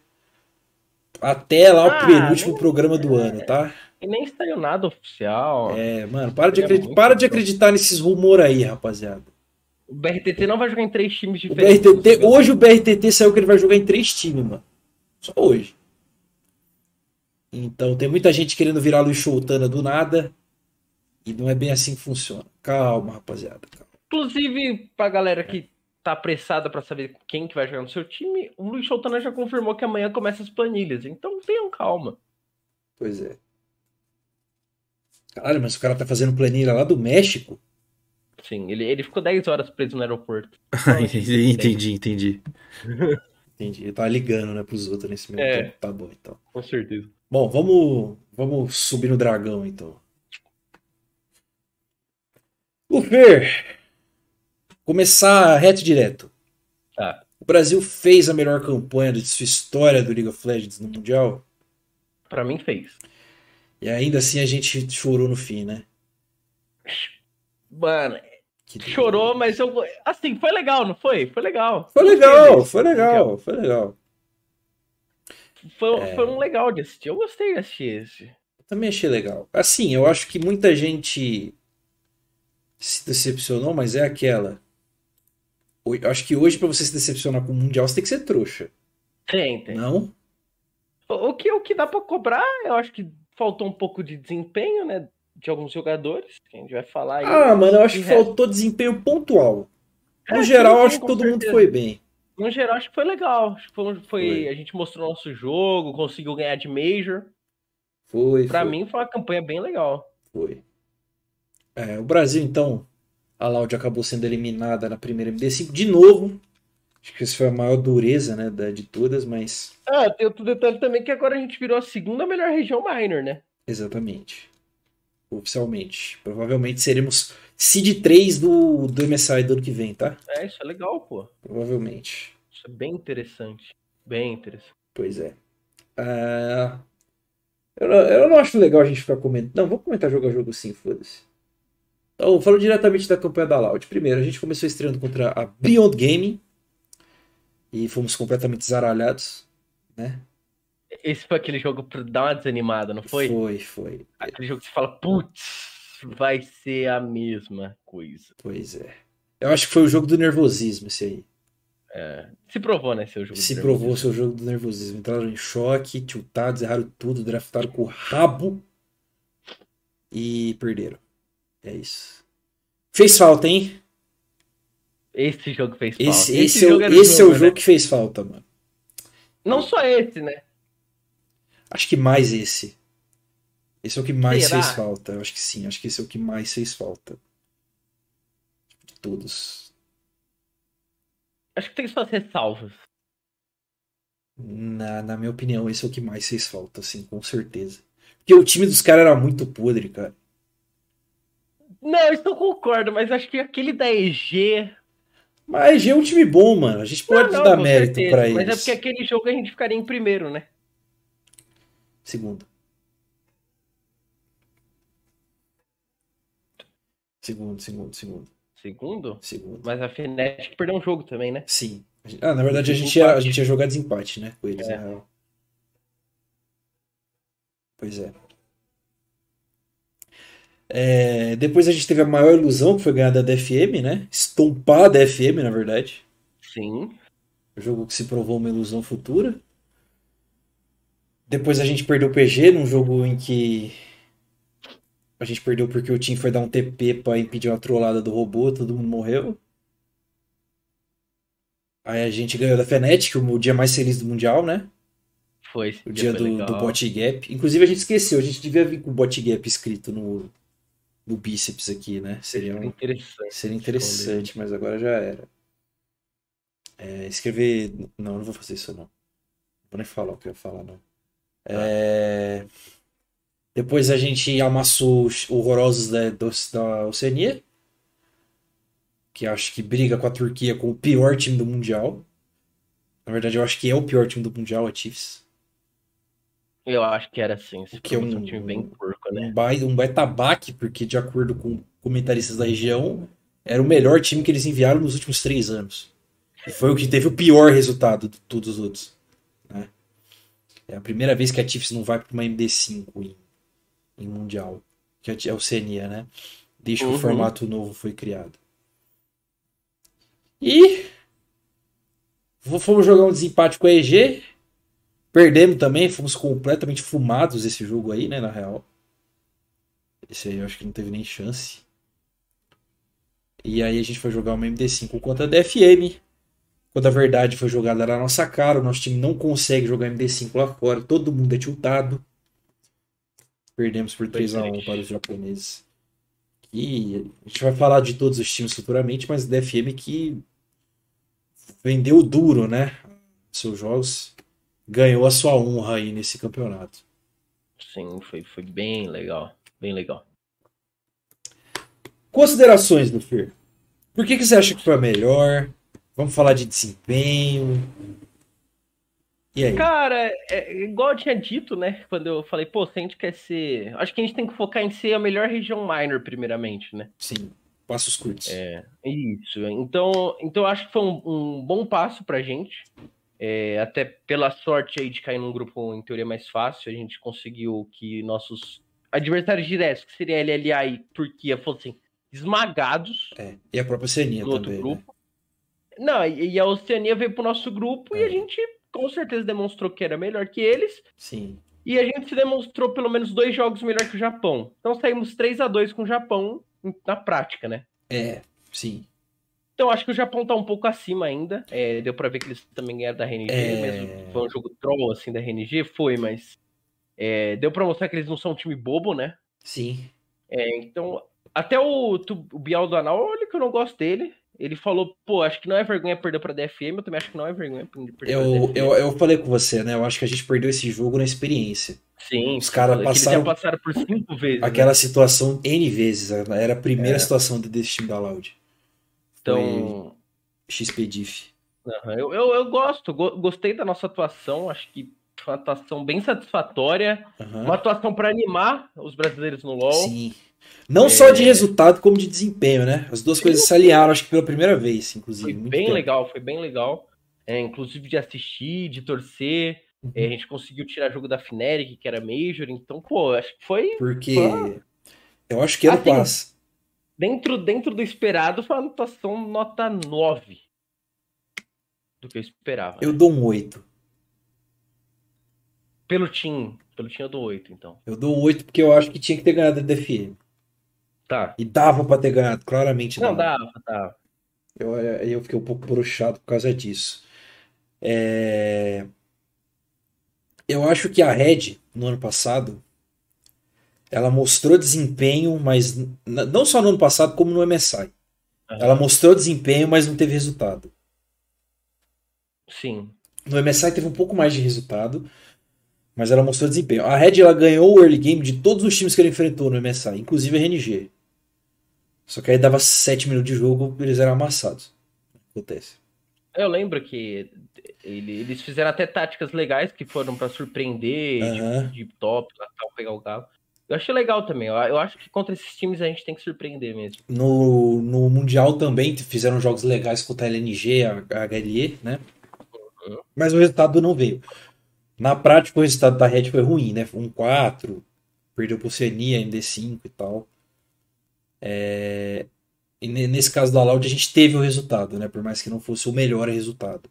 [SPEAKER 1] até lá o
[SPEAKER 2] Ah,
[SPEAKER 1] penúltimo
[SPEAKER 2] não-
[SPEAKER 1] programa do ano, tá?
[SPEAKER 2] E nem saiu nada oficial.
[SPEAKER 1] É, mano, para de,
[SPEAKER 2] muito
[SPEAKER 1] para de acreditar nesses rumores aí, rapaziada.
[SPEAKER 2] O BRTT não vai jogar em três times
[SPEAKER 1] O
[SPEAKER 2] diferentes.
[SPEAKER 1] BRTT, hoje o BRTT saiu que ele vai jogar em três times, mano. Só hoje. Então tem muita gente querendo virar Luiz Choutana do nada. E não é bem assim que funciona. Calma, rapaziada. calma.
[SPEAKER 2] Inclusive, pra galera que tá apressada pra saber quem que vai jogar no seu time, o Luiz Soltana já confirmou que amanhã começa as planilhas. Então tenham calma.
[SPEAKER 1] Pois é. Caralho, mas o cara tá fazendo planilha lá do México?
[SPEAKER 2] Sim, ele, ele ficou 10 horas preso no aeroporto. [laughs]
[SPEAKER 1] entendi, entendi. [laughs] Entendi. Ele tá ligando, né, pros outros nesse meio
[SPEAKER 2] É.
[SPEAKER 1] tempo. Tá bom, então.
[SPEAKER 2] Com certeza.
[SPEAKER 1] Bom, vamos, vamos subir no dragão, então. Lufer, começar reto e direto.
[SPEAKER 2] Tá.
[SPEAKER 1] O Brasil fez a melhor campanha de sua história do League of Legends no Mundial.
[SPEAKER 2] Pra mim fez.
[SPEAKER 1] E ainda assim a gente chorou no fim, né?
[SPEAKER 2] Mano,
[SPEAKER 1] Que
[SPEAKER 2] chorou, mas eu. Assim, foi legal, não foi? Foi legal.
[SPEAKER 1] Foi legal, foi legal, foi legal.
[SPEAKER 2] Foi,
[SPEAKER 1] É.
[SPEAKER 2] foi um legal de assistir. Eu gostei de assistir esse.
[SPEAKER 1] Eu também achei legal. Assim, eu acho que muita gente se decepcionou, mas é aquela. Acho que hoje, pra você se decepcionar com o Mundial, você tem que ser trouxa.
[SPEAKER 2] Tem, tem.
[SPEAKER 1] Não?
[SPEAKER 2] O que, o que dá pra cobrar, eu acho que faltou um pouco de desempenho, né? De alguns jogadores, que a gente vai falar aí.
[SPEAKER 1] Ah, mano, eu acho que
[SPEAKER 2] resto-
[SPEAKER 1] faltou desempenho pontual. No
[SPEAKER 2] É,
[SPEAKER 1] geral, acho que todo mundo
[SPEAKER 2] certeza.
[SPEAKER 1] foi bem.
[SPEAKER 2] No geral, acho que foi legal. Acho que foi, foi-
[SPEAKER 1] Foi.
[SPEAKER 2] A gente mostrou nosso jogo, conseguiu ganhar de Major.
[SPEAKER 1] Foi,
[SPEAKER 2] Pra
[SPEAKER 1] foi,
[SPEAKER 2] mim, foi uma campanha bem legal.
[SPEAKER 1] foi. É, o Brasil, então, a Loud acabou sendo eliminada na primeira MD5 de novo. Acho que essa foi a maior dureza, né, da- de todas, mas
[SPEAKER 2] Ah, tem outro detalhe também que agora a gente virou a segunda melhor região minor, né?
[SPEAKER 1] exatamente. Oficialmente. Provavelmente seremos seed 3 do, do MSI do ano que vem, tá?
[SPEAKER 2] É, isso é legal, pô.
[SPEAKER 1] Provavelmente.
[SPEAKER 2] Isso é bem interessante. Bem interessante.
[SPEAKER 1] Pois é. Ah, eu, não, eu não acho legal a gente ficar comentando. Não, vamos comentar jogo a jogo sim, foda-se. Então, falando diretamente da campanha da Loud. Primeiro, a gente começou estreando contra a Beyond Gaming. E fomos completamente zaralhados, né?
[SPEAKER 2] Esse foi aquele jogo pra dar uma desanimada, não foi?
[SPEAKER 1] Foi, foi.
[SPEAKER 2] Aquele jogo que você fala, putz, vai ser a mesma coisa.
[SPEAKER 1] Pois é. Eu acho que foi o jogo do nervosismo esse aí.
[SPEAKER 2] É, se provou, né, seu jogo.
[SPEAKER 1] Se
[SPEAKER 2] de
[SPEAKER 1] provou seu jogo do nervosismo. Entraram em choque, tiltados, erraram tudo, draftaram com o rabo e perderam. É isso. Fez falta, hein?
[SPEAKER 2] Esse jogo fez falta.
[SPEAKER 1] Esse, esse, é, o,
[SPEAKER 2] era
[SPEAKER 1] esse é o
[SPEAKER 2] né?
[SPEAKER 1] jogo que fez falta, mano.
[SPEAKER 2] Não só esse, né?
[SPEAKER 1] Acho que mais esse. Esse é o que mais
[SPEAKER 2] Será?
[SPEAKER 1] fez falta. Eu acho que sim. Acho que esse é o que mais fez falta. De todos.
[SPEAKER 2] Acho que tem suas ressalvas.
[SPEAKER 1] Na, na minha opinião, esse é o que mais fez falta, assim, com certeza. Porque o time dos caras era muito podre, cara.
[SPEAKER 2] Não, isso eu concordo, mas acho que aquele da EG.
[SPEAKER 1] Mas a EG é um time bom, mano. A gente pode
[SPEAKER 2] Não, não,
[SPEAKER 1] dar mérito
[SPEAKER 2] certeza,
[SPEAKER 1] pra
[SPEAKER 2] Mas
[SPEAKER 1] eles.
[SPEAKER 2] é porque aquele jogo a gente ficaria em primeiro, né?
[SPEAKER 1] Segundo. Segundo, segundo, segundo.
[SPEAKER 2] Segundo?
[SPEAKER 1] Segundo.
[SPEAKER 2] Mas a Fnatic perdeu um jogo também, né?
[SPEAKER 1] Sim. Ah, na verdade a gente, ia, a gente ia jogar desempate, né? Com eles,
[SPEAKER 2] É.
[SPEAKER 1] na real. Pois é. É, Depois a gente teve a maior ilusão, que foi ganhar da DFM, né? Estompar a DFM, na verdade.
[SPEAKER 2] Sim.
[SPEAKER 1] O jogo que se provou uma ilusão futura. Depois a gente perdeu o PG num jogo em que a gente perdeu porque o time foi dar um TP pra impedir uma trollada do robô, todo mundo morreu. Aí a gente ganhou da Fnatic, o dia mais feliz do Mundial, né?
[SPEAKER 2] Foi
[SPEAKER 1] O dia
[SPEAKER 2] foi
[SPEAKER 1] do,
[SPEAKER 2] legal.
[SPEAKER 1] do bot gap. Inclusive a gente esqueceu, a gente devia vir com o bot gap escrito no, no bíceps aqui, né? Seria, um-
[SPEAKER 2] Interessante.
[SPEAKER 1] seria interessante, mas agora já era. É, escrever. Não, não vou fazer isso não. Não vou nem falar o que eu ia falar, não. É, Depois a gente amassou os horrorosos da, da Oceania. Que acho que briga com a Turquia com o pior time do Mundial. Na verdade, eu acho que é o pior time do Mundial, a Chiefs.
[SPEAKER 2] Eu acho que era assim. Esse
[SPEAKER 1] O que é um-
[SPEAKER 2] um time bem porco, né?
[SPEAKER 1] Um baita, um baque, porque de acordo com comentaristas da região, era o melhor time que eles enviaram nos últimos três anos. E foi o que teve o pior resultado de todos os outros. né? É a primeira vez que a Chiefs não vai para uma MD5 em, em Mundial. Que é a Oceania, né? Desde que o
[SPEAKER 2] Uhum.
[SPEAKER 1] formato novo foi criado. E fomos jogar um desempate com a EG. Perdemos também, fomos completamente fumados esse jogo aí, né, na real. Esse aí eu acho que não teve nem chance. E aí a gente foi jogar uma MD5 contra a DFM. Quando a verdade foi jogada na nossa cara, o nosso time não consegue jogar MD5 lá fora, todo mundo é tiltado. Perdemos por 3x1
[SPEAKER 2] triste.
[SPEAKER 1] para os japoneses. E a gente vai falar de todos os times futuramente, mas a DFM que vendeu duro, né? Seus jogos ganhou a sua honra aí nesse campeonato.
[SPEAKER 2] Sim, foi, foi bem legal. Bem legal.
[SPEAKER 1] Considerações do Fer. Por que, que você acha que foi a melhor? Vamos falar de desempenho. E aí?
[SPEAKER 2] Cara, é, igual eu tinha dito, né? Quando eu falei, pô, se a gente quer ser. Acho que a gente tem que focar em ser a melhor região minor, primeiramente, né?
[SPEAKER 1] Sim, passos curtos.
[SPEAKER 2] É, isso. Então, então eu acho que foi um, um bom passo pra gente. É, até pela sorte aí de cair num grupo em teoria mais fácil, a gente conseguiu que nossos adversários diretos, que seria LLA e Turquia, fossem esmagados
[SPEAKER 1] É, E a própria Oceania
[SPEAKER 2] no outro
[SPEAKER 1] também. né?
[SPEAKER 2] grupo. Não, e, e a Oceania veio pro nosso grupo e
[SPEAKER 1] É.
[SPEAKER 2] a gente com certeza demonstrou que era melhor que eles.
[SPEAKER 1] Sim.
[SPEAKER 2] E a gente se demonstrou pelo menos dois jogos melhor que o Japão. Então saímos 3 a 2 com o Japão na prática, né?
[SPEAKER 1] É, sim.
[SPEAKER 2] Então acho que o Japão tá um pouco acima ainda. É, deu pra ver que eles também ganharam da RNG,
[SPEAKER 1] É.
[SPEAKER 2] mesmo. Foi um jogo troll assim da RNG, foi, mas. É, deu pra mostrar que eles não são um time bobo, né?
[SPEAKER 1] Sim.
[SPEAKER 2] É, então, até o, o Bial do Anal, olha que eu não gosto dele. Ele falou, pô, acho que não é vergonha perder pra DFM, eu também acho que não é vergonha perder pra
[SPEAKER 1] Eu,
[SPEAKER 2] DFM.
[SPEAKER 1] eu, eu falei com você, né? Eu acho que a gente perdeu esse jogo na experiência.
[SPEAKER 2] Sim,
[SPEAKER 1] os caras passaram-
[SPEAKER 2] passaram por cinco vezes. né?
[SPEAKER 1] Aquela situação N vezes. Era a primeira
[SPEAKER 2] É.
[SPEAKER 1] situação desse time da Loud.
[SPEAKER 2] Então,
[SPEAKER 1] XP Diff.
[SPEAKER 2] aham, eu, eu, eu gosto, go- gostei da nossa atuação, acho que uma atuação bem satisfatória.
[SPEAKER 1] Aham.
[SPEAKER 2] Uma atuação pra animar os brasileiros no LoL.
[SPEAKER 1] Sim. Não
[SPEAKER 2] É.
[SPEAKER 1] só de resultado, como de desempenho, né? As duas coisas se alinharam, acho que pela primeira vez, inclusive.
[SPEAKER 2] Foi bem
[SPEAKER 1] tempo.
[SPEAKER 2] legal, foi bem legal. É, inclusive de assistir, de torcer.
[SPEAKER 1] Uhum.
[SPEAKER 2] É, a gente conseguiu tirar jogo da Fnatic, que era Major. Então, pô, acho que foi
[SPEAKER 1] Porque eu acho que ano
[SPEAKER 2] Assim,
[SPEAKER 1] passado.
[SPEAKER 2] dentro, dentro do esperado, foi uma atuação nota 9 do que eu esperava.
[SPEAKER 1] Eu
[SPEAKER 2] né?
[SPEAKER 1] dou um 8.
[SPEAKER 2] Pelo Team, pelo Team eu dou 8, então.
[SPEAKER 1] Eu dou um 8 porque eu acho que tinha que ter ganhado a DFM.
[SPEAKER 2] Tá.
[SPEAKER 1] E dava pra ter ganhado, claramente
[SPEAKER 2] Não,
[SPEAKER 1] dava.
[SPEAKER 2] dava, dava.
[SPEAKER 1] Eu, eu fiquei um pouco broxado por causa disso. É, Eu acho que a Red, no ano passado, ela mostrou desempenho, mas não só no ano passado, como no MSI.
[SPEAKER 2] Aham.
[SPEAKER 1] Ela mostrou desempenho, mas não teve resultado.
[SPEAKER 2] Sim.
[SPEAKER 1] No MSI teve um pouco mais de resultado, mas ela mostrou desempenho. A Red ela ganhou o early game de todos os times que ela enfrentou no MSI, inclusive a RNG. Só que aí dava 7 minutos de jogo, eles eram amassados. Acontece.
[SPEAKER 2] Eu lembro que ele- eles fizeram até táticas legais que foram pra surpreender,
[SPEAKER 1] Aham.
[SPEAKER 2] de, top, lá, tal, pegar o galo. Eu achei legal também. Eu, eu acho que contra esses times a gente tem que surpreender mesmo.
[SPEAKER 1] No, no Mundial também fizeram jogos legais contra a LNG, a, a HLE, né? Mas o resultado não veio. Na prática, o resultado da Red foi ruim, né? Um 4, perdeu por Oceania em D5 e tal. É, E ne- nesse caso da Loud, a gente teve o resultado, né? Por mais que não fosse o melhor resultado.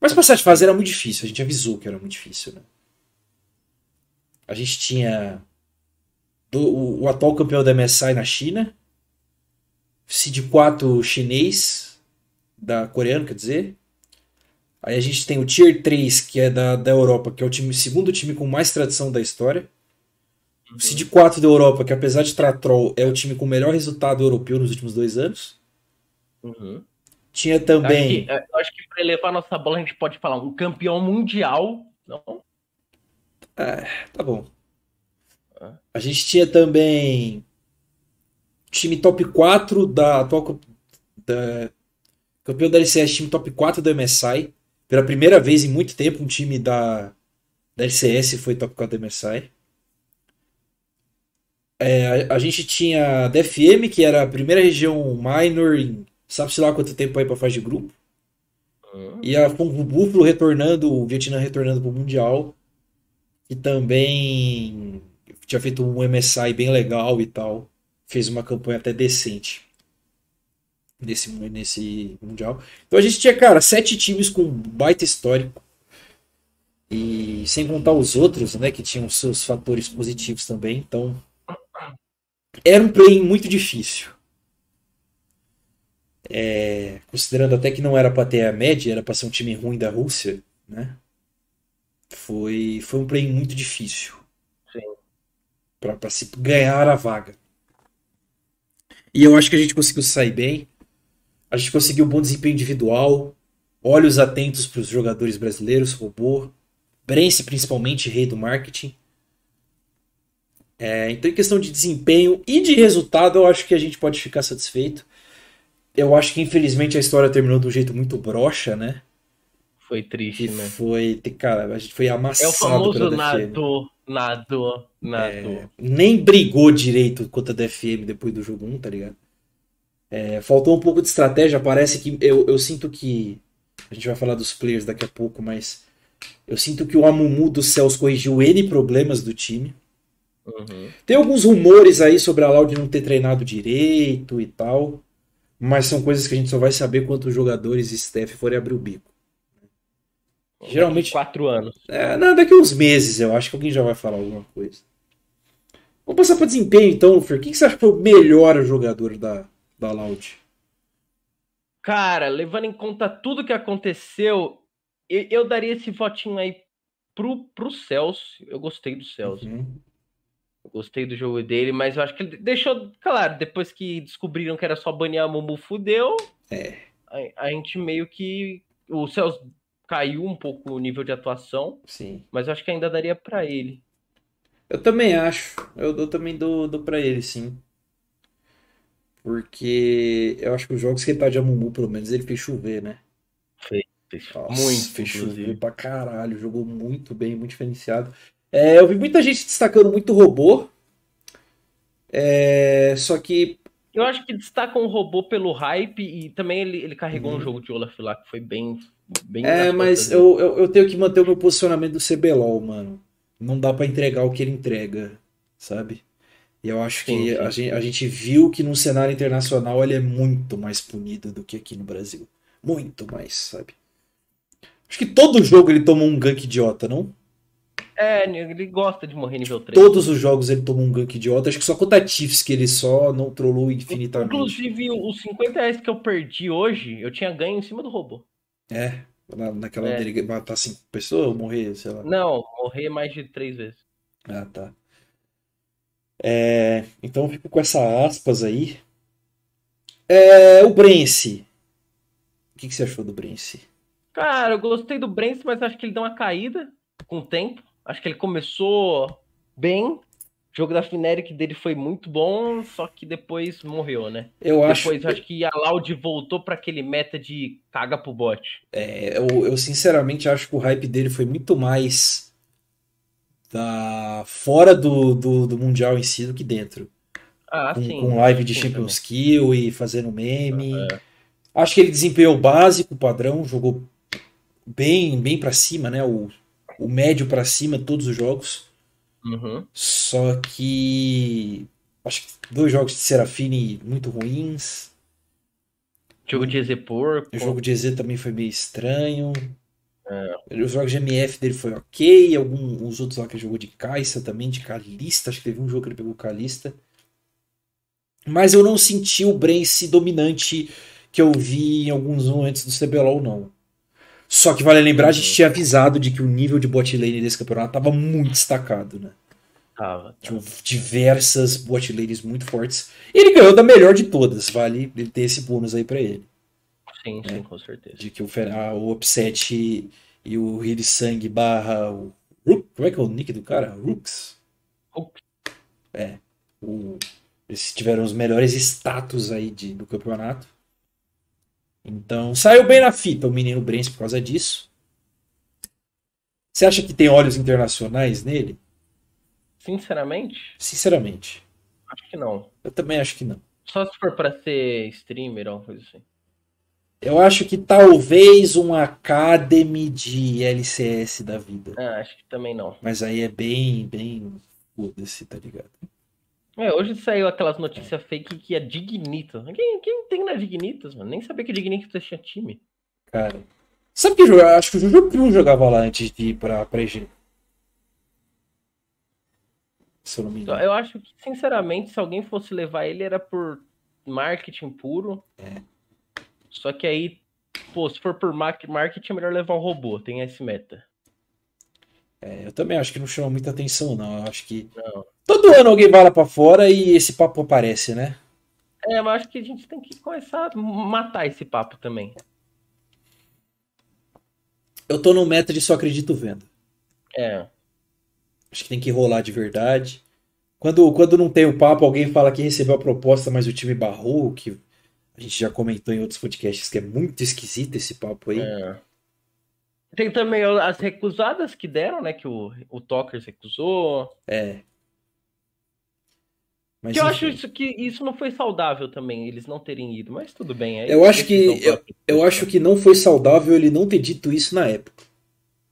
[SPEAKER 1] Mas passar de fase era muito difícil, a gente avisou que era muito difícil, né? A gente tinha do- o, o atual campeão da MSI na China, Seed 4 chinês, da coreano, quer dizer. Aí a gente tem o Tier 3, que é da, da Europa, que é o time, segundo time com mais tradição da história. O Seed 4 da Europa, que apesar de estar troll, é o time com o melhor resultado europeu nos últimos dois anos.
[SPEAKER 2] Uhum.
[SPEAKER 1] Tinha
[SPEAKER 2] Acho
[SPEAKER 1] também.
[SPEAKER 2] que, eu acho que pra elevar nossa bola a gente pode falar um campeão mundial. Não?
[SPEAKER 1] Tá bom.
[SPEAKER 2] Ah.
[SPEAKER 1] A gente tinha também time top 4 da atual da, campeão da LCS, time top 4 do MSI. Pela primeira vez em muito tempo, um time da, da LCS foi top 4 do MSI. É, a, a gente tinha a DFM, que era a primeira região minor em sabe-se lá quanto tempo aí pra fase de grupo.
[SPEAKER 2] Uhum.
[SPEAKER 1] E a o Buffalo retornando, o Vietnã retornando pro Mundial. E também tinha feito um MSI bem legal e tal. Fez uma campanha até decente nesse, nesse Mundial. Então a gente tinha, cara, sete times com baita histórico. E sem contar os outros, né, que tinham seus fatores positivos também. Então era um play muito difícil. É, considerando até que não era para ter a média, era para ser um time ruim da Rússia, né? Foi, foi um play muito difícil.
[SPEAKER 2] Sim.
[SPEAKER 1] Para se ganhar a vaga. E eu acho que a gente conseguiu sair bem. A gente conseguiu um bom desempenho individual. Olhos atentos para os jogadores brasileiros, robô. Brence, principalmente, rei do marketing. É, então, em questão de desempenho e de resultado, eu acho que a gente pode ficar satisfeito. Eu acho que, infelizmente, a história terminou de um jeito muito broxa, né?
[SPEAKER 2] Foi triste, né?
[SPEAKER 1] foi. Cara, a gente foi
[SPEAKER 2] É o
[SPEAKER 1] amassado
[SPEAKER 2] famoso nadou, nadou, nadou.
[SPEAKER 1] É, nem brigou direito contra a DFM depois do jogo 1, tá ligado? É, faltou um pouco de estratégia. Parece que. Eu, eu sinto que. A gente vai falar dos players daqui a pouco, mas. Eu sinto que o Amumu dos Céus corrigiu N problemas do time.
[SPEAKER 2] Uhum.
[SPEAKER 1] Tem alguns rumores aí sobre a Loud não ter treinado direito e tal. Mas são coisas que a gente só vai saber quando os jogadores e staff forem abrir o bico. Geralmente.
[SPEAKER 2] Quatro anos.
[SPEAKER 1] É, não, daqui a uns meses eu acho que alguém já vai falar alguma coisa. Vamos passar para desempenho então, Fer. Quem que você acha que foi o melhor jogador da, da Loud?
[SPEAKER 2] Cara, levando em conta tudo que aconteceu, eu, eu daria esse votinho aí pro, pro Celso. Eu gostei do Celso.
[SPEAKER 1] Uhum.
[SPEAKER 2] Eu gostei do jogo dele, mas eu acho que ele deixou claro, depois que descobriram que era só banear Mumu, fudeu.
[SPEAKER 1] É.
[SPEAKER 2] A, a gente meio que. O Celso caiu um pouco o nível de atuação,
[SPEAKER 1] Sim.
[SPEAKER 2] mas eu acho que ainda daria pra ele.
[SPEAKER 1] Eu também acho. Eu, eu também dou, dou pra ele, sim. Porque eu acho que os jogos que ele tá de Amumu, pelo menos, ele fez chover, né?
[SPEAKER 2] Fez
[SPEAKER 1] Nossa,
[SPEAKER 2] muito,
[SPEAKER 1] fez chover pra caralho. Jogou muito bem, muito diferenciado. É, eu vi muita gente destacando muito robô. É, só que
[SPEAKER 2] Eu acho que destaca um robô pelo hype e também ele, ele carregou
[SPEAKER 1] Uhum.
[SPEAKER 2] um jogo de Olaf lá que foi bem. bem
[SPEAKER 1] É, mas eu, eu, eu tenho que manter o meu posicionamento do CBLOL, mano. Não dá pra entregar o que ele entrega, sabe? E eu acho que
[SPEAKER 2] Sim, sim.
[SPEAKER 1] A, gente, a gente viu que no cenário internacional ele é muito mais punido do que aqui no Brasil. Muito mais, sabe? Acho que todo jogo ele toma um gank idiota, não?
[SPEAKER 2] É, ele gosta de morrer nível 3.
[SPEAKER 1] Todos os jogos ele toma um gank idiota. Acho que só contra Chiefs que ele só não trollou infinitamente.
[SPEAKER 2] Inclusive, os 50 reais que eu perdi hoje, eu tinha ganho em cima do robô.
[SPEAKER 1] É, na, naquela
[SPEAKER 2] É.
[SPEAKER 1] dele matar cinco pessoas ou morrer, sei lá.
[SPEAKER 2] Não, morrer mais de três vezes.
[SPEAKER 1] Ah, tá. É, então fico com essa aspas aí. É, o Brence. O que, que você achou do Brence?
[SPEAKER 2] Cara, eu gostei do Brence, mas acho que ele deu uma caída com o tempo. Acho que ele começou bem. O jogo da Fnatic dele foi muito bom, só que depois morreu, né?
[SPEAKER 1] Eu acho,
[SPEAKER 2] Depois acho que a Loud voltou pra aquele meta de caga pro bot.
[SPEAKER 1] é, eu, eu sinceramente acho que o hype dele foi muito mais da, fora do, do, do Mundial em si do que dentro.
[SPEAKER 2] Ah,
[SPEAKER 1] Com,
[SPEAKER 2] sim.
[SPEAKER 1] com live de
[SPEAKER 2] sim,
[SPEAKER 1] Champions Kill e fazendo meme.
[SPEAKER 2] É.
[SPEAKER 1] Acho que ele desempenhou o básico, o padrão, jogou bem, bem para cima, né? O, o médio para cima todos os jogos.
[SPEAKER 2] Uhum.
[SPEAKER 1] Só que acho que dois jogos de Serafine muito ruins.
[SPEAKER 2] Jogo de Ezepor.
[SPEAKER 1] O jogo de EZ também foi meio estranho.
[SPEAKER 2] É.
[SPEAKER 1] Os jogos de MF dele foi ok. Alguns outros lá que ele jogou de Caixa também, de Kalista. Acho que teve um jogo que ele pegou Kalista. Mas eu não senti o Brence dominante que eu vi em alguns momentos do CBLOL, não. Só que vale lembrar, a gente
[SPEAKER 2] Uhum.
[SPEAKER 1] tinha avisado de que o nível de bot lane desse campeonato estava muito destacado, né?
[SPEAKER 2] Tava.
[SPEAKER 1] Tinham diversas bot lanes muito fortes. E ele ganhou da melhor de todas, vale ele ter esse bônus aí pra ele.
[SPEAKER 2] Sim,
[SPEAKER 1] É.
[SPEAKER 2] sim, com certeza.
[SPEAKER 1] De que o, o Upset e, o Hillsang barra o Rook, como é que é o nick do cara? Rooks?
[SPEAKER 2] Rook.
[SPEAKER 1] É. O, eles tiveram os melhores status aí de, do campeonato. Então, saiu bem na fita o menino Brence por causa disso. Você acha que tem olhos internacionais nele?
[SPEAKER 2] Sinceramente,
[SPEAKER 1] Sinceramente,
[SPEAKER 2] acho que não.
[SPEAKER 1] eu também acho que não.
[SPEAKER 2] Só se for pra ser streamer ou uma coisa assim.
[SPEAKER 1] Eu acho que talvez um Academy de LCS da vida.
[SPEAKER 2] Ah, acho que também não.
[SPEAKER 1] Mas aí é bem, bem. Foda-se, tá ligado?
[SPEAKER 2] É, hoje saiu aquelas notícias fake que é Dignitas. Quem, quem tem na Dignitas, mano? Nem sabia que Dignitas tinha time.
[SPEAKER 1] Cara. Sabe que jogar? Acho que o Pio jogava lá antes de ir pra, pra EG. Se eu não me engano.
[SPEAKER 2] Eu acho que, sinceramente, se alguém fosse levar ele, era por marketing puro.
[SPEAKER 1] É.
[SPEAKER 2] Só que aí, pô, se for por mar- marketing, é melhor levar um robô. Tem esse meta.
[SPEAKER 1] É, eu também acho que não chama muita atenção, não. Eu acho que.
[SPEAKER 2] Não.
[SPEAKER 1] Todo ano alguém vai lá pra fora e esse papo aparece, né?
[SPEAKER 2] É, mas acho que a gente tem que começar a matar esse papo também.
[SPEAKER 1] Eu tô no meta de só acredito vendo.
[SPEAKER 2] É.
[SPEAKER 1] Acho que tem que rolar de verdade. Quando, quando não tem o papo, alguém fala que recebeu a proposta, mas o time barrou, que a gente já comentou em outros podcasts que é muito esquisito esse papo aí.
[SPEAKER 2] É. Tem também as recusadas que deram, né? Que o, o Talkers recusou.
[SPEAKER 1] É. Mas
[SPEAKER 2] que eu
[SPEAKER 1] enfim.
[SPEAKER 2] acho isso, que isso não foi saudável também, eles não terem ido, mas tudo bem. é
[SPEAKER 1] Eu acho que-
[SPEAKER 2] própria.
[SPEAKER 1] Eu acho que não foi saudável ele não ter dito isso na época.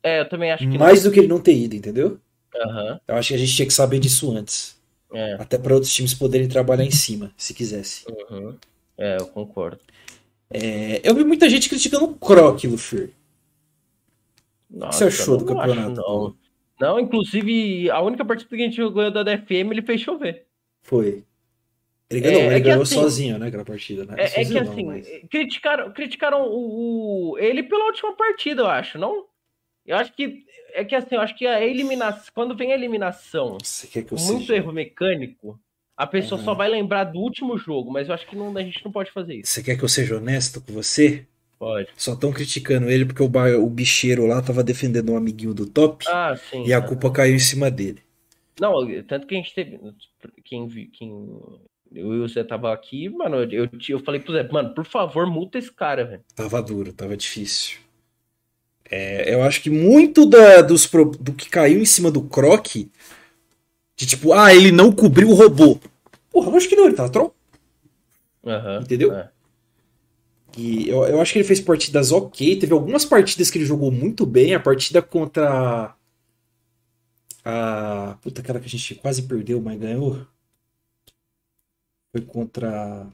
[SPEAKER 2] É, eu também acho que
[SPEAKER 1] Mais do que ele não ter ido, entendeu?
[SPEAKER 2] não. Aham,
[SPEAKER 1] Eu acho que a gente tinha que saber disso antes.
[SPEAKER 2] é,
[SPEAKER 1] Até para outros times poderem trabalhar em cima, se quisesse.
[SPEAKER 2] uhum. É, eu concordo.
[SPEAKER 1] É, eu vi muita gente criticando o Croc, Luffy.
[SPEAKER 2] Nossa,
[SPEAKER 1] você achou do campeonato?
[SPEAKER 2] acho, não. não, inclusive, a única partida que a gente jogou da DFM, ele fez chover.
[SPEAKER 1] Foi. Ele ganhou,
[SPEAKER 2] É,
[SPEAKER 1] ele
[SPEAKER 2] é que
[SPEAKER 1] ganhou
[SPEAKER 2] assim-
[SPEAKER 1] sozinho, né, aquela partida, né?
[SPEAKER 2] É, é que
[SPEAKER 1] Sozinho não,
[SPEAKER 2] assim,
[SPEAKER 1] mas-
[SPEAKER 2] criticaram, criticaram o, o- ele pela última partida, eu acho, não? Eu acho que. É que assim, eu acho que a eliminação. Quando vem a eliminação
[SPEAKER 1] Você quer que eu
[SPEAKER 2] com muito
[SPEAKER 1] seja...
[SPEAKER 2] erro mecânico, a pessoa
[SPEAKER 1] Aham.
[SPEAKER 2] só vai lembrar do último jogo, mas eu acho que não, a gente não pode fazer isso.
[SPEAKER 1] Você quer que eu seja honesto com você?
[SPEAKER 2] Pode.
[SPEAKER 1] Só estão criticando ele porque o, o bicheiro lá tava defendendo um amiguinho do top
[SPEAKER 2] Ah, sim.
[SPEAKER 1] e a
[SPEAKER 2] aham.
[SPEAKER 1] culpa caiu em cima dele.
[SPEAKER 2] Não, tanto que a gente teve. Quem, quem eu e o Zé tava aqui, mano, eu, eu falei pro Zé, mano, por favor, multa esse cara, velho.
[SPEAKER 1] Tava duro, tava difícil. É, eu acho que muito da- dos, do que caiu em cima do Croc, de tipo, ah, ele não cobriu o robô. Porra, eu acho que não, ele tá troll.
[SPEAKER 2] Aham.
[SPEAKER 1] Entendeu?
[SPEAKER 2] é.
[SPEAKER 1] E eu, eu acho que ele fez partidas ok. Teve algumas partidas que ele jogou muito bem. A partida contra. A. Puta, aquela que a gente quase perdeu, mas ganhou. Foi contra.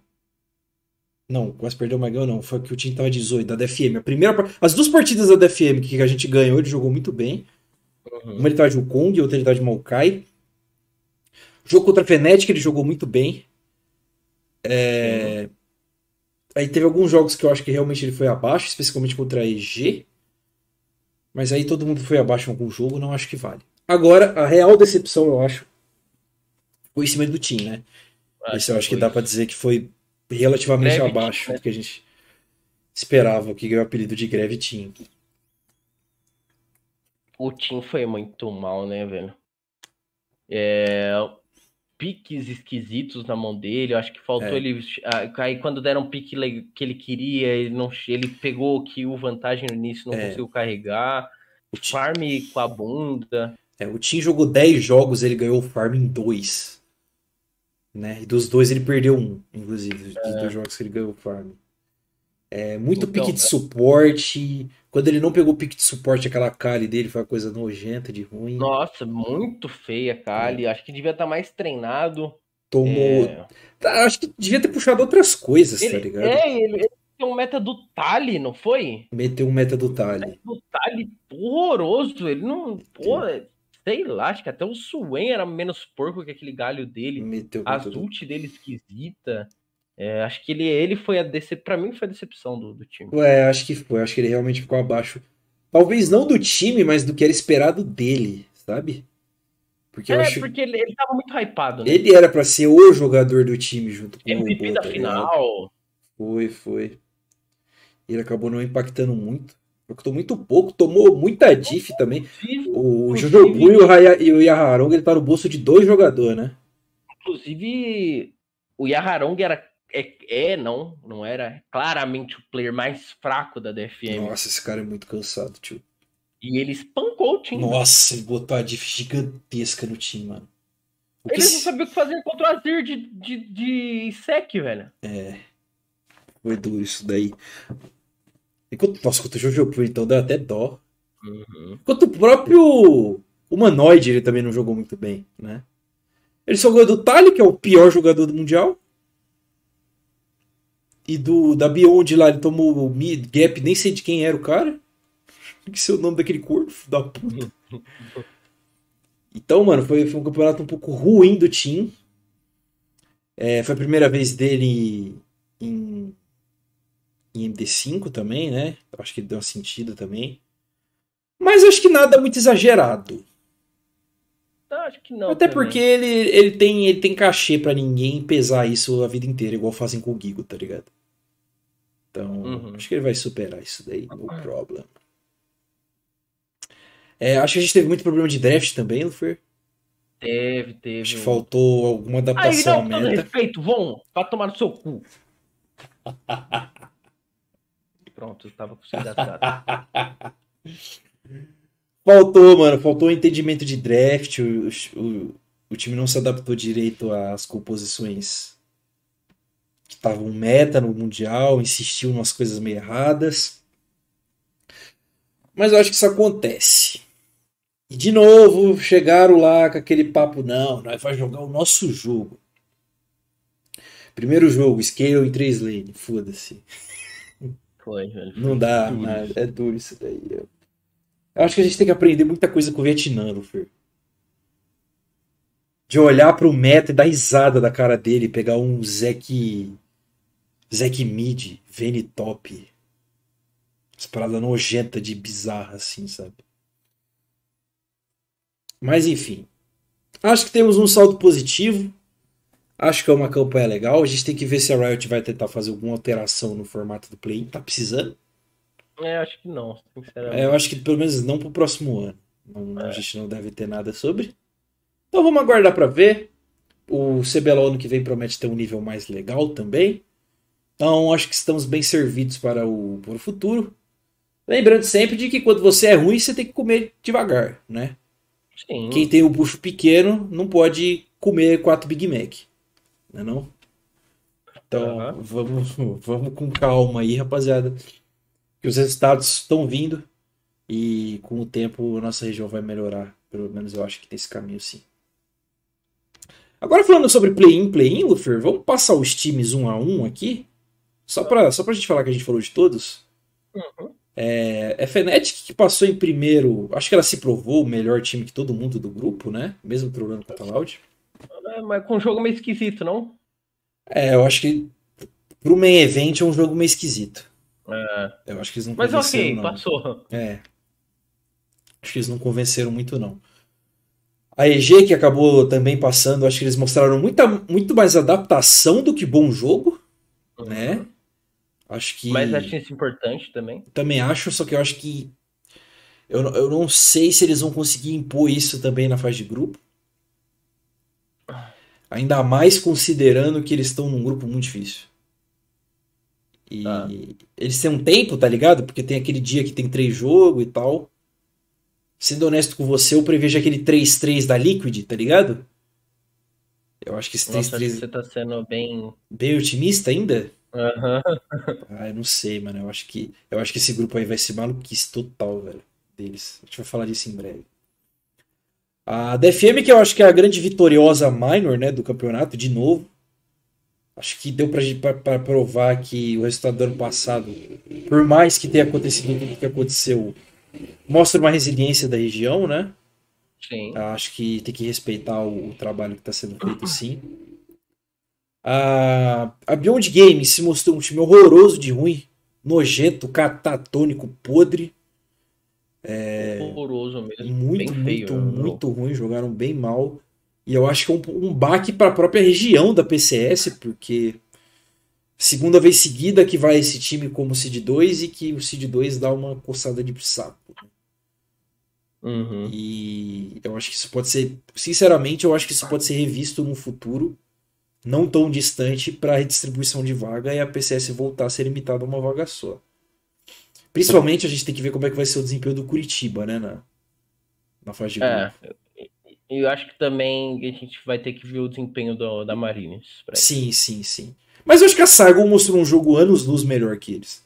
[SPEAKER 1] Não, quase perdeu, mas ganhou não. Foi que o time tava 18, da DFM. A primeira, as duas partidas da DFM que a gente ganhou, ele jogou muito bem.
[SPEAKER 2] Uhum.
[SPEAKER 1] Uma ele tava de Wukong, outra ele tava de Maokai. Jogo contra a Fnatic, ele jogou muito bem. É, Aí teve alguns jogos que eu acho que realmente ele foi abaixo, especialmente contra a EG. Mas aí todo mundo foi abaixo em algum jogo, não acho que vale. Agora, a real decepção, eu acho, foi em cima do time, né? Esse eu acho que
[SPEAKER 2] foi
[SPEAKER 1] dá pra dizer que foi relativamente
[SPEAKER 2] Greve
[SPEAKER 1] abaixo
[SPEAKER 2] Team, né?
[SPEAKER 1] do que a gente esperava, que ganhou o apelido de Greve Team.
[SPEAKER 2] O Tim foi muito mal, né, velho? É, piques esquisitos na mão dele. Eu acho que faltou
[SPEAKER 1] É.
[SPEAKER 2] ele. ah, Aí quando deram um pique que ele queria, ele não, ele pegou que o vantagem no início não
[SPEAKER 1] É.
[SPEAKER 2] conseguiu carregar.
[SPEAKER 1] O Tim,
[SPEAKER 2] Farm com a bunda.
[SPEAKER 1] é, o Tim jogou 10 jogos, ele ganhou o Farm em 2. Né? E dos dois ele perdeu um, inclusive, dos dois jogos que ele ganhou o Farm. É, muito
[SPEAKER 2] Então,
[SPEAKER 1] pique de suporte. Quando ele não pegou o pique de suporte, aquela Kali dele foi uma coisa nojenta, de ruim.
[SPEAKER 2] Nossa, muito feia, Kali. Acho que devia estar mais treinado.
[SPEAKER 1] Tomou.
[SPEAKER 2] É,
[SPEAKER 1] Tá, acho que devia ter puxado outras coisas, tá
[SPEAKER 2] ele,
[SPEAKER 1] ligado?
[SPEAKER 2] é, ele, ele tem um meta do Tali, não foi?
[SPEAKER 1] Meteu um meta do Tali.
[SPEAKER 2] do Tali horroroso. Ele não. Pô, sei lá, acho que até o Swain era menos porco que aquele galho dele.
[SPEAKER 1] Meteu
[SPEAKER 2] A
[SPEAKER 1] meta do
[SPEAKER 2] ult dele esquisita. É, acho que ele, ele foi a decepção. Pra mim foi a decepção do, do time.
[SPEAKER 1] É, acho que foi. Acho que ele realmente ficou abaixo. Talvez não do time, mas do que era esperado dele, sabe? Porque eu
[SPEAKER 2] é,
[SPEAKER 1] acho
[SPEAKER 2] porque ele, ele tava muito hypado, né?
[SPEAKER 1] ele era pra ser o jogador do time junto com o
[SPEAKER 2] MVP da
[SPEAKER 1] tá
[SPEAKER 2] final.
[SPEAKER 1] Foi, foi. Ele acabou não impactando muito. Impactou muito pouco, tomou muita diff também. O Jojobu e o, Haya- e o Yaharong, ele tá no bolso de dois jogadores, né?
[SPEAKER 2] inclusive o Yaharong era. É, é, não, não era claramente o player mais fraco da DFM.
[SPEAKER 1] Nossa, esse cara é muito cansado, tio.
[SPEAKER 2] E ele espancou o time.
[SPEAKER 1] Nossa, ele botou a diff gigantesca no time, mano. O que
[SPEAKER 2] Eles não sabiam o que fazer contra o Azir de, de, de sec, velho.
[SPEAKER 1] Foi duro isso daí. Enquanto, nossa, contra o Jojobu, então deu até dó. Enquanto o próprio Humanoid, ele também não jogou muito bem, né? Ele só ganhou do Tali, que é o pior jogador do Mundial. E do da Beyond lá, ele tomou o mid gap, nem sei de quem era o cara. [laughs] Que sei o nome daquele corpo, da puta. Então, mano, foi, foi um campeonato um pouco ruim do time. É, foi a primeira vez dele em, em MD5 também, né? Acho que ele deu uma sentida também. Mas acho que nada muito exagerado.
[SPEAKER 2] Acho que não.
[SPEAKER 1] Até
[SPEAKER 2] também.
[SPEAKER 1] porque ele, ele, tem, ele tem cachê pra ninguém pesar isso a vida inteira, igual fazem com o Gigo, tá ligado? Então,
[SPEAKER 2] Uhum.
[SPEAKER 1] acho que ele vai superar isso daí, no problem. É, acho que a gente teve muito problema de draft também, Lufer.
[SPEAKER 2] Teve, teve.
[SPEAKER 1] Acho que faltou alguma
[SPEAKER 2] Aí,
[SPEAKER 1] adaptação
[SPEAKER 2] não, todo
[SPEAKER 1] meta.
[SPEAKER 2] respeito, Von, pra tomar no seu cu. [laughs] Pronto, eu tava com. [laughs]
[SPEAKER 1] Faltou, mano, faltou o entendimento de draft. O, o, o time não se adaptou direito às composições que estavam meta no Mundial, insistiu em umas coisas meio erradas. Mas eu acho que isso acontece. E de novo, chegaram lá com aquele papo, não, nós vamos jogar o nosso jogo. Primeiro jogo, Scale em 3 lane, foda-se.
[SPEAKER 2] Foi, velho.
[SPEAKER 1] Não dá,
[SPEAKER 2] Duro.
[SPEAKER 1] nada, é duro isso daí. Eu eu acho que a gente tem que aprender muita coisa com o Vietnã, Lufer.
[SPEAKER 2] É, então, com todo respeito, Von, pra tomar no seu cu.
[SPEAKER 1] É,
[SPEAKER 2] Pronto, o
[SPEAKER 1] a o de olhar pro meta e dar risada da cara dele, pegar um Zek. Zek Mid, Vene Top. As paradas nojentas de bizarra, assim, sabe? Mas enfim. Acho que temos um saldo positivo. Acho que é uma campanha legal. A gente tem que ver se a Riot vai tentar fazer alguma alteração no formato do play. Tá precisando?
[SPEAKER 2] É, acho que não, sinceramente.
[SPEAKER 1] É, eu acho que pelo menos não pro próximo ano. Não- A
[SPEAKER 2] É.
[SPEAKER 1] gente não deve ter nada sobre. Então vamos aguardar pra ver. O CBLOL ano que vem promete ter um nível mais legal também. Então acho que estamos bem servidos para o, para o futuro. Lembrando sempre de que quando você é ruim, você tem que comer devagar, né?
[SPEAKER 2] Sim.
[SPEAKER 1] Quem tem o bucho pequeno não pode comer quatro Big Mac. Não é não? Então,
[SPEAKER 2] Aham.
[SPEAKER 1] vamos, [laughs] vamos com calma aí, rapaziada. Que os resultados estão vindo e com o tempo a nossa região vai melhorar. Pelo menos eu acho que tem esse caminho sim. Agora falando sobre play-in, play-in, Lufer, vamos passar os times um a um aqui? Só pra, só pra gente falar que a gente falou de todos.
[SPEAKER 2] Uhum.
[SPEAKER 1] É, é Fnatic que passou em primeiro. Acho que ela se provou o melhor time que todo mundo do grupo, né? Mesmo trolando contra a Loud.
[SPEAKER 2] É, mas com um jogo meio esquisito, não?
[SPEAKER 1] É, eu acho que pro main event é um jogo meio esquisito.
[SPEAKER 2] É.
[SPEAKER 1] Eu acho que eles não
[SPEAKER 2] Mas
[SPEAKER 1] convenceram,
[SPEAKER 2] ok,
[SPEAKER 1] não.
[SPEAKER 2] passou.
[SPEAKER 1] É. Acho que eles não convenceram muito, não. A EG, que acabou também passando, acho que eles mostraram muita, muito mais adaptação do que bom jogo, né? Acho que.
[SPEAKER 2] Mas acho isso importante também.
[SPEAKER 1] Também acho, só que eu acho que. Eu, não- eu não sei se eles vão conseguir impor isso também na fase de grupo. Ainda mais considerando que eles estão num grupo muito difícil. E
[SPEAKER 2] Tá.
[SPEAKER 1] eles têm um tempo, tá ligado? Porque tem aquele dia que tem três jogos e tal. Sendo honesto com você, eu prevejo aquele 3-3 da Liquid, tá ligado? Eu acho que esse
[SPEAKER 2] Nossa, acho que
[SPEAKER 1] 3-3
[SPEAKER 2] você tá sendo bem.
[SPEAKER 1] bem otimista ainda.
[SPEAKER 2] Aham. [laughs]
[SPEAKER 1] Ah, eu não sei, mano. Eu acho que, eu acho que esse grupo aí vai ser maluquice total, velho. Deles. A gente vai falar disso em breve. A DFM, que eu acho que é a grande vitoriosa minor, né, do campeonato, de novo. Acho que deu pra, gente- pra, pra provar que o resultado do ano passado, por mais que tenha acontecido tudo que aconteceu, mostra uma resiliência da região, né?
[SPEAKER 2] Sim.
[SPEAKER 1] Acho que tem que respeitar o, o trabalho que está sendo feito, [clears throat] sim. A, a Beyond Games se mostrou um time horroroso de ruim, nojento, catatônico, podre.
[SPEAKER 2] Horroroso mesmo.
[SPEAKER 1] É, Muito,
[SPEAKER 2] bem feio.
[SPEAKER 1] muito,
[SPEAKER 2] né?
[SPEAKER 1] muito ruim. Jogaram bem mal. E eu acho que é um, um baque para a própria região da PCS, porque segunda vez seguida que vai esse time como Seed 2 e que o Seed 2 dá uma coçada de saco.
[SPEAKER 2] Uhum.
[SPEAKER 1] E eu acho que isso pode ser, sinceramente, eu acho que isso pode ser revisto num futuro não tão distante para redistribuição de vaga e a PCS voltar a ser limitada a uma vaga só. Principalmente a gente tem que ver como é que vai ser o desempenho do Curitiba, né, na, na fase de
[SPEAKER 2] É. E eu acho que também a gente vai ter que ver o desempenho do, da Marines.
[SPEAKER 1] Sim, sim, sim. Mas eu acho que a Sargon mostrou um jogo anos-luz melhor que eles.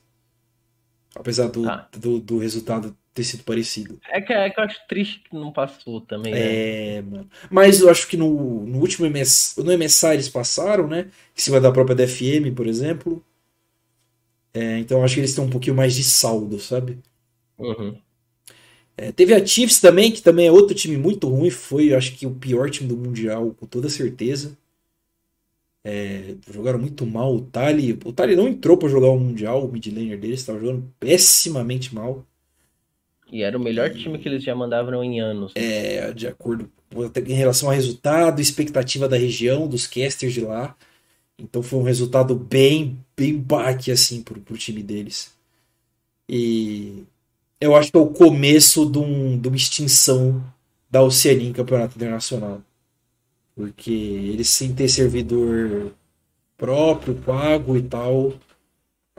[SPEAKER 1] Apesar do,
[SPEAKER 2] Tá.
[SPEAKER 1] do, do resultado ter sido parecido.
[SPEAKER 2] É que, é que eu acho triste que não passou também, né?
[SPEAKER 1] É, mano. Mas eu acho que no, no último MS, no MSI eles passaram, né? Em cima da própria DFM, por exemplo. É, então eu acho que eles têm um pouquinho mais de saldo, sabe?
[SPEAKER 2] Uhum.
[SPEAKER 1] É, teve a Chiefs também, que também é outro time muito ruim. Foi, eu acho que, o pior time do Mundial, com toda certeza. É, jogaram muito mal. O Tali, o Tali não entrou pra jogar o Mundial, o mid laner deles, estava jogando pessimamente mal.
[SPEAKER 2] E era o melhor time que eles já mandavam em anos.
[SPEAKER 1] É, de acordo em relação ao resultado, expectativa da região, dos casters de lá. Então foi um resultado bem, bem baque assim pro, pro time deles. E eu acho que é o começo de, um- de uma extinção da Oceania em campeonato internacional. Porque eles sem ter servidor próprio, pago e tal.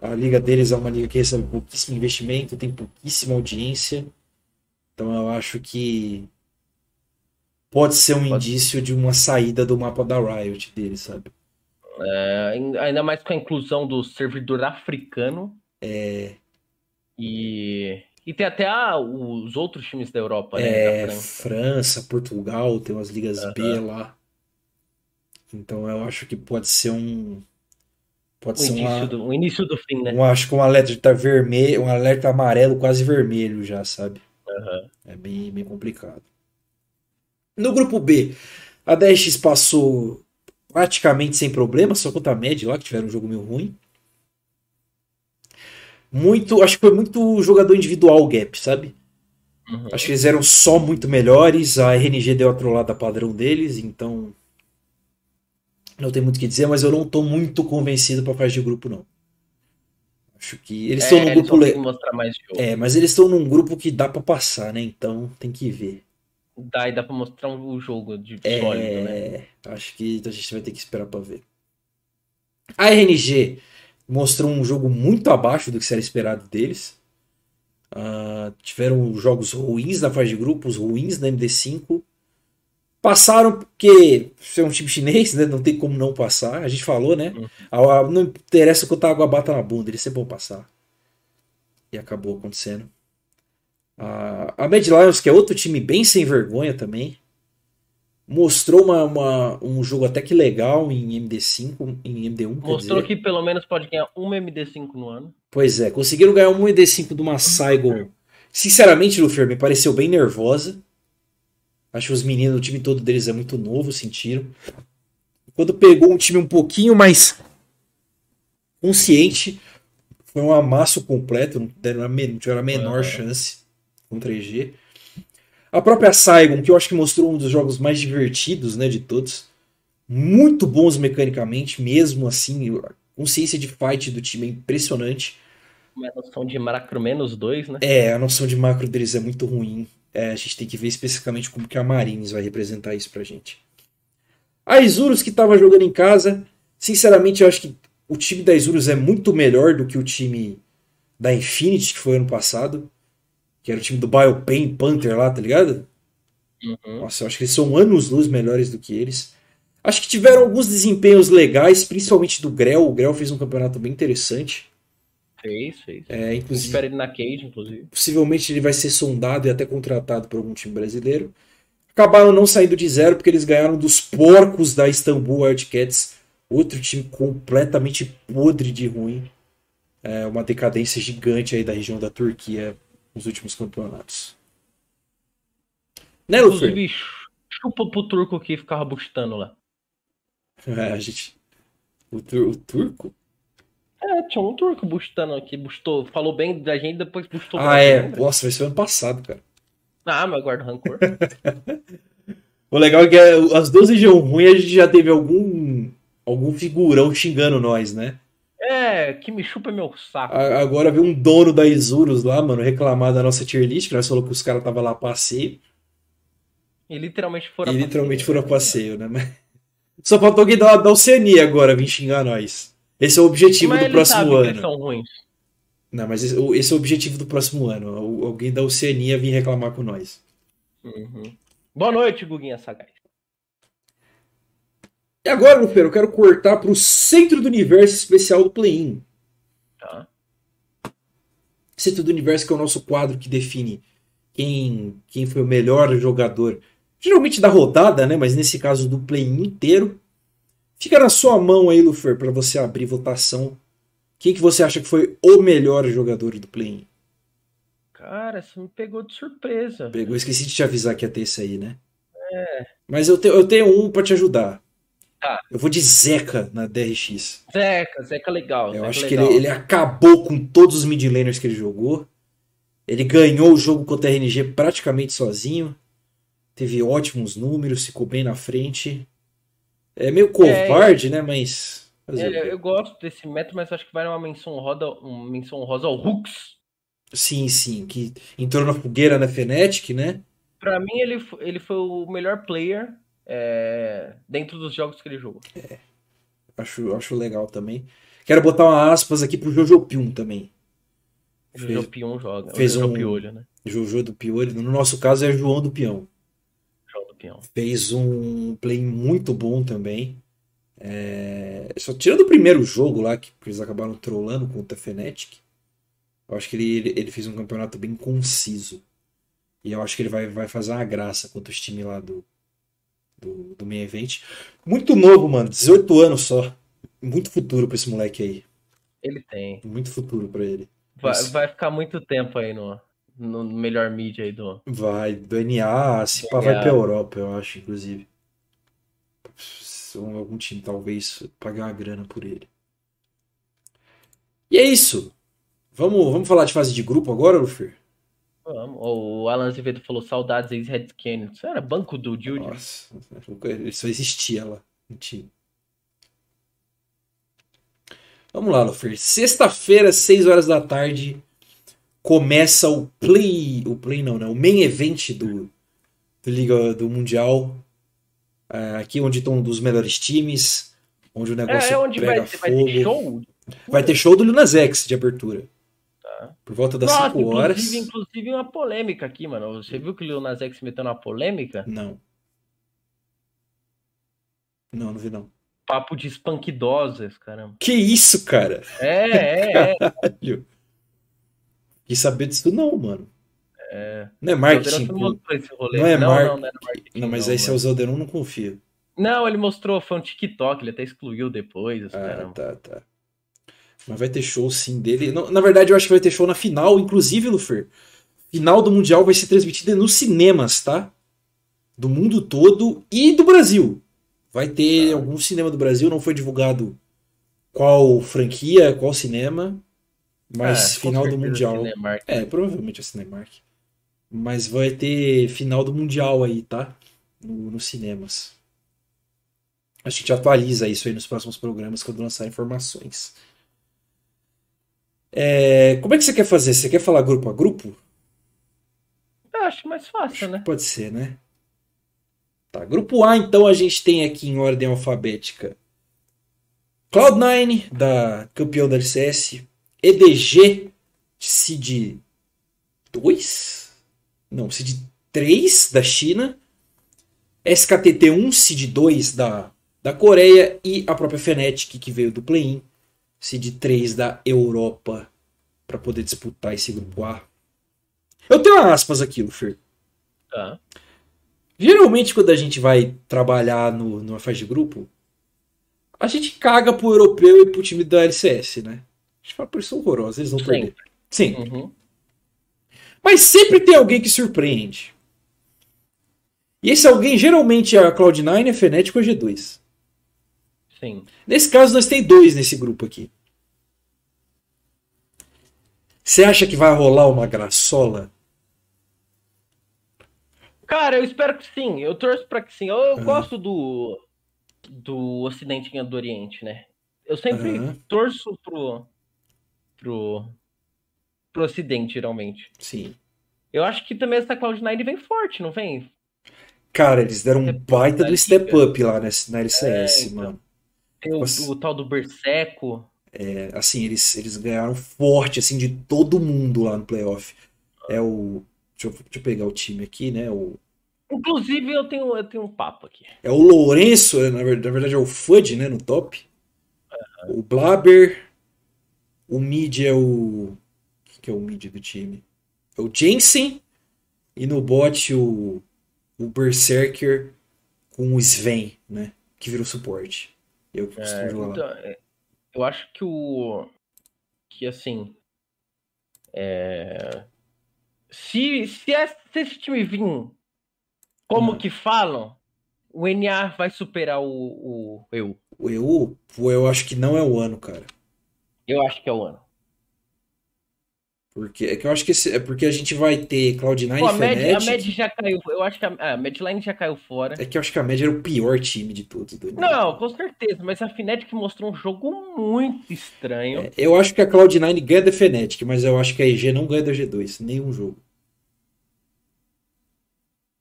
[SPEAKER 1] A liga deles é uma liga que recebe pouquíssimo investimento, tem pouquíssima audiência. Então eu acho que pode ser um
[SPEAKER 2] Pode.
[SPEAKER 1] indício de uma saída do mapa da Riot deles, sabe?
[SPEAKER 2] É, ainda mais com a inclusão do servidor africano.
[SPEAKER 1] É,
[SPEAKER 2] E, e tem até a- os outros times da Europa, né?
[SPEAKER 1] é,
[SPEAKER 2] França.
[SPEAKER 1] França, Portugal, tem umas ligas B lá. Então eu acho que pode ser um. Pode
[SPEAKER 2] O
[SPEAKER 1] ser uma,
[SPEAKER 2] do, o início do fim, né?
[SPEAKER 1] um, acho que um alerta vermelho, um alerta amarelo quase vermelho já, sabe?
[SPEAKER 2] Aham.
[SPEAKER 1] É bem, bem complicado. No grupo B, A DRX passou praticamente sem problema, só contra a Med lá, que tiveram um jogo meio ruim. Muito, acho que foi muito jogador individual o gap, sabe?
[SPEAKER 2] Uhum.
[SPEAKER 1] Acho que eles eram só muito melhores, a RNG deu a trollada padrão deles, então não tem muito o que dizer, mas eu não tô muito convencido pra fase de grupo não. Acho que eles estão
[SPEAKER 2] É,
[SPEAKER 1] num grupo
[SPEAKER 2] vão ter
[SPEAKER 1] le...
[SPEAKER 2] que mostrar mais jogo.
[SPEAKER 1] É, mas eles estão num grupo que dá pra passar, né? Então tem que ver.
[SPEAKER 2] Dá, e dá pra mostrar um jogo de sólido, né?
[SPEAKER 1] É, acho que a gente vai ter que esperar pra ver. A RNG mostrou um jogo muito abaixo do que era esperado deles. Ah, tiveram jogos ruins na fase de grupos, ruins na MD5. Passaram porque é um time chinês, né? Não tem como não passar. A gente falou, né?
[SPEAKER 2] Uhum.
[SPEAKER 1] Não interessa quanto a água bata na bunda, eles sempre vão passar. E acabou acontecendo. A, a Mad Lions, que é outro time bem sem vergonha também, mostrou uma, uma- um jogo até que legal em MD5, em MD1, quer
[SPEAKER 2] Mostrou que pelo menos pode ganhar uma MD5 no ano.
[SPEAKER 1] Pois é, conseguiram ganhar um MD5 de uma Saigon. Sinceramente, Luffy, me pareceu bem nervosa. Acho que os meninos, o time todo deles é muito novo, sentiram. Quando pegou um time um pouquinho mais consciente, foi um amasso completo, não deram a men- não tiveram a menor
[SPEAKER 2] Aham.
[SPEAKER 1] chance com 3G. A própria Saigon, que eu acho que mostrou um dos jogos mais divertidos né, de todos. Muito bons mecanicamente, mesmo assim. A consciência de fight do time é impressionante.
[SPEAKER 2] Uma noção de macro menos dois, né?
[SPEAKER 1] É, a noção de macro deles é muito ruim. É, a gente tem que ver especificamente como que a Marines vai representar isso pra gente. A Isurus que estava jogando em casa, sinceramente eu acho que o time da Isurus é muito melhor do que o time da Infinity que foi ano passado, que era o time do Biopain Panther lá, tá ligado?
[SPEAKER 2] Uhum.
[SPEAKER 1] Nossa, eu acho que eles são anos-luz melhores do que eles. Acho que tiveram alguns desempenhos legais, principalmente do Grell. O Grell fez um campeonato bem interessante.
[SPEAKER 2] Fez, fez.
[SPEAKER 1] É, inclusive,
[SPEAKER 2] Espera ele na cage, inclusive.
[SPEAKER 1] possivelmente ele vai ser sondado e até contratado por algum time brasileiro. Acabaram não saindo de zero porque eles ganharam dos porcos da Istanbul Wildcats, outro time completamente podre de ruim. É uma decadência gigante aí da região da Turquia nos últimos campeonatos. Né, Lufer?
[SPEAKER 2] Inclusive, chupa pro turco que ficava bustando lá.
[SPEAKER 1] É, a gente... o, tur- o turco?
[SPEAKER 2] É, tinha um turco bustando aqui, bustou, falou bem da gente, depois bustou
[SPEAKER 1] Ah, é.
[SPEAKER 2] gente.
[SPEAKER 1] Nossa, vai ser ano passado, cara.
[SPEAKER 2] Ah, mas eu guardo rancor. [laughs]
[SPEAKER 1] O legal é que é, as duas regiões ruins a gente já teve algum algum figurão xingando nós, né?
[SPEAKER 2] é, que me chupa meu saco.
[SPEAKER 1] Agora veio um dono da Isurus lá, mano, reclamar da nossa tier list, que nós falou que os caras estavam lá a passeio.
[SPEAKER 2] E literalmente foram
[SPEAKER 1] E
[SPEAKER 2] a
[SPEAKER 1] literalmente foram a
[SPEAKER 2] passeio.
[SPEAKER 1] né? [laughs] Só faltou alguém da, da Oceania agora vir xingar nós. Esse é o objetivo
[SPEAKER 2] Mas
[SPEAKER 1] do próximo ano. Não, mas esse, o- esse é o objetivo do próximo ano. Al- Alguém da Oceania vir reclamar com nós.
[SPEAKER 2] Uhum. Boa noite, Guguinha Sagaz.
[SPEAKER 1] E agora, Lufer, eu quero cortar pro centro do universo especial do Play-In.
[SPEAKER 2] Tá?
[SPEAKER 1] Centro do Universo, que é o nosso quadro que define quem, quem foi o melhor jogador, geralmente da rodada, né? Mas nesse caso do play inteiro. Fica na sua mão aí, Lufer, para você abrir votação. Quem que você acha que foi o melhor jogador do play
[SPEAKER 2] Cara, você me pegou de surpresa.
[SPEAKER 1] Pegou, esqueci de te avisar que ia ter esse aí, né? É. Mas eu, te- eu tenho um para te ajudar.
[SPEAKER 2] Tá.
[SPEAKER 1] Eu vou de Zeca na DRX.
[SPEAKER 2] Zeca, Zeca legal.
[SPEAKER 1] Eu
[SPEAKER 2] Zeca
[SPEAKER 1] acho que
[SPEAKER 2] legal.
[SPEAKER 1] ele, ele acabou com todos os mid laners que ele jogou. Ele ganhou o jogo contra a RNG praticamente sozinho. Teve ótimos números, ficou bem na frente. É meio covarde, né? Mas.
[SPEAKER 2] É, eu gosto desse método, mas acho que vai uma menção roda, uma menção rosa ao Hooks.
[SPEAKER 1] Sim, sim. Que entrou na fogueira na Fnatic, né?
[SPEAKER 2] Pra mim, ele, ele foi o melhor player é, dentro dos jogos que ele jogou.
[SPEAKER 1] Acho, acho legal também. Quero botar uma aspas aqui pro Jojo Pium também. Fez-
[SPEAKER 2] Jojo Pion joga.
[SPEAKER 1] fez
[SPEAKER 2] o Jojo
[SPEAKER 1] um-
[SPEAKER 2] Piolho, né?
[SPEAKER 1] Jojo do Piori. No nosso caso é João do Peão.
[SPEAKER 2] Pion.
[SPEAKER 1] fez um play muito bom também. É, Só tirando o primeiro jogo lá, que eles acabaram trollando contra a Fnatic, eu acho que ele, ele, fez um campeonato bem conciso. E eu acho que ele vai, vai fazer uma graça contra os times lá do, do, do main event. Muito novo, mano, 18 anos só. Muito futuro pra esse moleque aí.
[SPEAKER 2] Ele tem.
[SPEAKER 1] Muito futuro pra ele.
[SPEAKER 2] Vai,
[SPEAKER 1] Isso.
[SPEAKER 2] vai ficar muito tempo aí no, no melhor mídia aí do.
[SPEAKER 1] Vai, do NA, se pá, vai pra Europa, eu acho, inclusive. algum time talvez pagar uma grana por ele. E é isso. Vamos, vamos falar de fase de grupo agora?
[SPEAKER 2] Vamos. O Alan Azevedo falou saudades ex-Red Canyon. Isso era banco do Judy.
[SPEAKER 1] Nossa, ele só existia lá no time. Vamos lá, Lufer. Sexta-feira, 6 horas da tarde, começa o play. O play não, né? O main event do, do Liga do Mundial. É, aqui onde estão um dos melhores times. Onde o negócio
[SPEAKER 2] É, é onde
[SPEAKER 1] pega
[SPEAKER 2] vai,
[SPEAKER 1] fogo.
[SPEAKER 2] vai ter show?
[SPEAKER 1] Vai ter show do Lil Nas X de abertura.
[SPEAKER 2] Tá.
[SPEAKER 1] Por volta das
[SPEAKER 2] Nossa,
[SPEAKER 1] 5 horas.
[SPEAKER 2] inclusive, inclusive uma polêmica aqui, mano. Você viu que o Lil Nas X meteu uma polêmica?
[SPEAKER 1] Não. Não, não vi não.
[SPEAKER 2] Papo de espankidosas, caramba.
[SPEAKER 1] Que isso, cara?
[SPEAKER 2] É, é, é. [laughs]
[SPEAKER 1] Caralho. Quis saber disso não, mano.
[SPEAKER 2] É.
[SPEAKER 1] Não é marketing.
[SPEAKER 2] Esse rolê.
[SPEAKER 1] Não é
[SPEAKER 2] não,
[SPEAKER 1] mar-
[SPEAKER 2] não, não marketing.
[SPEAKER 1] Não, mas
[SPEAKER 2] não,
[SPEAKER 1] aí se é
[SPEAKER 2] mano.
[SPEAKER 1] o Zalderon, não confio.
[SPEAKER 2] Não, ele mostrou, foi um TikTok, ele até excluiu depois,
[SPEAKER 1] Ah,
[SPEAKER 2] caramba.
[SPEAKER 1] tá, tá. Mas vai ter show sim dele. Não, na verdade, eu acho que vai ter show na final, inclusive, Lufer. Final do Mundial vai ser transmitida nos cinemas, tá? Do mundo todo e do Brasil. Vai ter algum cinema do Brasil, não foi divulgado qual franquia, qual cinema. Mas
[SPEAKER 2] É, com
[SPEAKER 1] final do Mundial.
[SPEAKER 2] Cinemark.
[SPEAKER 1] É, provavelmente a Cinemark. Mas vai ter final do Mundial aí, tá? No, nos cinemas. A gente atualiza isso aí nos próximos programas quando lançar informações. É, como é que você quer fazer? Você quer falar grupo a grupo?
[SPEAKER 2] Eu acho mais fácil, né?
[SPEAKER 1] Pode ser, né? Tá, grupo A, então, a gente tem aqui em ordem alfabética Cloud9, da campeão da LCS, EDG, Seed 2? Não, Seed 3 da China, SKTT1, Seed 2 da, da Coreia e a própria Fnatic, que veio do play-in, Seed 3 da Europa, para poder disputar esse grupo A. Eu tenho aspas aqui, Lufer.
[SPEAKER 2] Tá.
[SPEAKER 1] Geralmente, quando a gente vai trabalhar no, numa fase de grupo, a gente caga pro europeu e pro time da LCS, né? A gente fala, pô, eles são horrorosos, eles vão perder. Sim.
[SPEAKER 2] Uhum.
[SPEAKER 1] Mas sempre tem alguém que surpreende. E esse alguém geralmente é a Cloud9, a Fnatic ou a G2.
[SPEAKER 2] Sim.
[SPEAKER 1] Nesse caso, nós tem dois nesse grupo aqui. Você acha que vai rolar uma graçola?
[SPEAKER 2] Cara, eu espero que sim. Eu torço pra que sim. Eu, eu
[SPEAKER 1] Aham.
[SPEAKER 2] gosto do do Ocidente ganhando do Oriente, né? Eu sempre
[SPEAKER 1] Aham.
[SPEAKER 2] torço pro pro pro Ocidente, geralmente.
[SPEAKER 1] Sim.
[SPEAKER 2] Eu acho que também essa Cloud9 vem forte, não vem?
[SPEAKER 1] Cara, eles deram um baita do step up lá nessa- na LCS,
[SPEAKER 2] É, então.
[SPEAKER 1] mano.
[SPEAKER 2] Tem o,
[SPEAKER 1] Nossa.
[SPEAKER 2] o tal do Berseco.
[SPEAKER 1] É, assim, eles, eles ganharam forte, assim, de todo mundo lá no playoff. É o... Deixa eu, deixa eu pegar o time aqui, né? O,
[SPEAKER 2] Inclusive, eu tenho, eu tenho um papo aqui.
[SPEAKER 1] é o Lourenço, é, na verdade, na verdade é o Fudge, né? No top. O Blaber. O mid é o... Que é o mid do time? É o Jensen. E no bot o, o Berserker com o Sven, né? Que virou suporte. Eu que costumo
[SPEAKER 2] É,
[SPEAKER 1] jogar
[SPEAKER 2] então, é, eu acho que o. Que assim. É, se, se, esse, se esse time vir como
[SPEAKER 1] Hum.
[SPEAKER 2] que falam, o NA vai superar o, o eu.
[SPEAKER 1] O EU, eu acho que não é o ano, cara.
[SPEAKER 2] Eu acho que é o ano.
[SPEAKER 1] Porque é que eu acho que esse- é porque a gente vai ter Cloud9
[SPEAKER 2] Pô, a
[SPEAKER 1] e
[SPEAKER 2] Med, a. Med já caiu. Eu acho que a, a Medline já caiu fora.
[SPEAKER 1] É que eu acho que a Med era o pior time de todos. do
[SPEAKER 2] Não, com certeza, mas a Fnatic mostrou um jogo muito estranho.
[SPEAKER 1] É, Eu acho que a Cloud9 ganha da Fnatic, mas eu acho que a EG não ganha da G2. Nenhum jogo.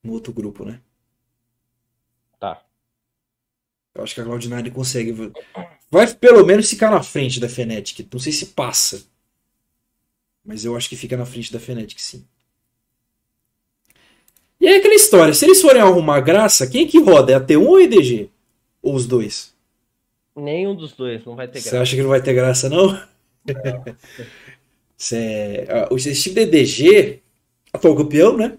[SPEAKER 1] No outro grupo, né?
[SPEAKER 2] Tá.
[SPEAKER 1] Eu acho que a Cloud9 consegue. Vai pelo menos ficar na frente da Fnatic. Não sei se passa. Mas eu acho que fica na frente da Fnatic, sim. E aí aquela história, se eles forem arrumar graça, quem é que roda? É a T1 ou a EDG? Ou os dois?
[SPEAKER 2] Nenhum dos dois, não vai ter
[SPEAKER 1] Você
[SPEAKER 2] graça.
[SPEAKER 1] acha que não vai ter graça, não? [laughs] Cê ah, Esse time da EDG, atual campeão, né?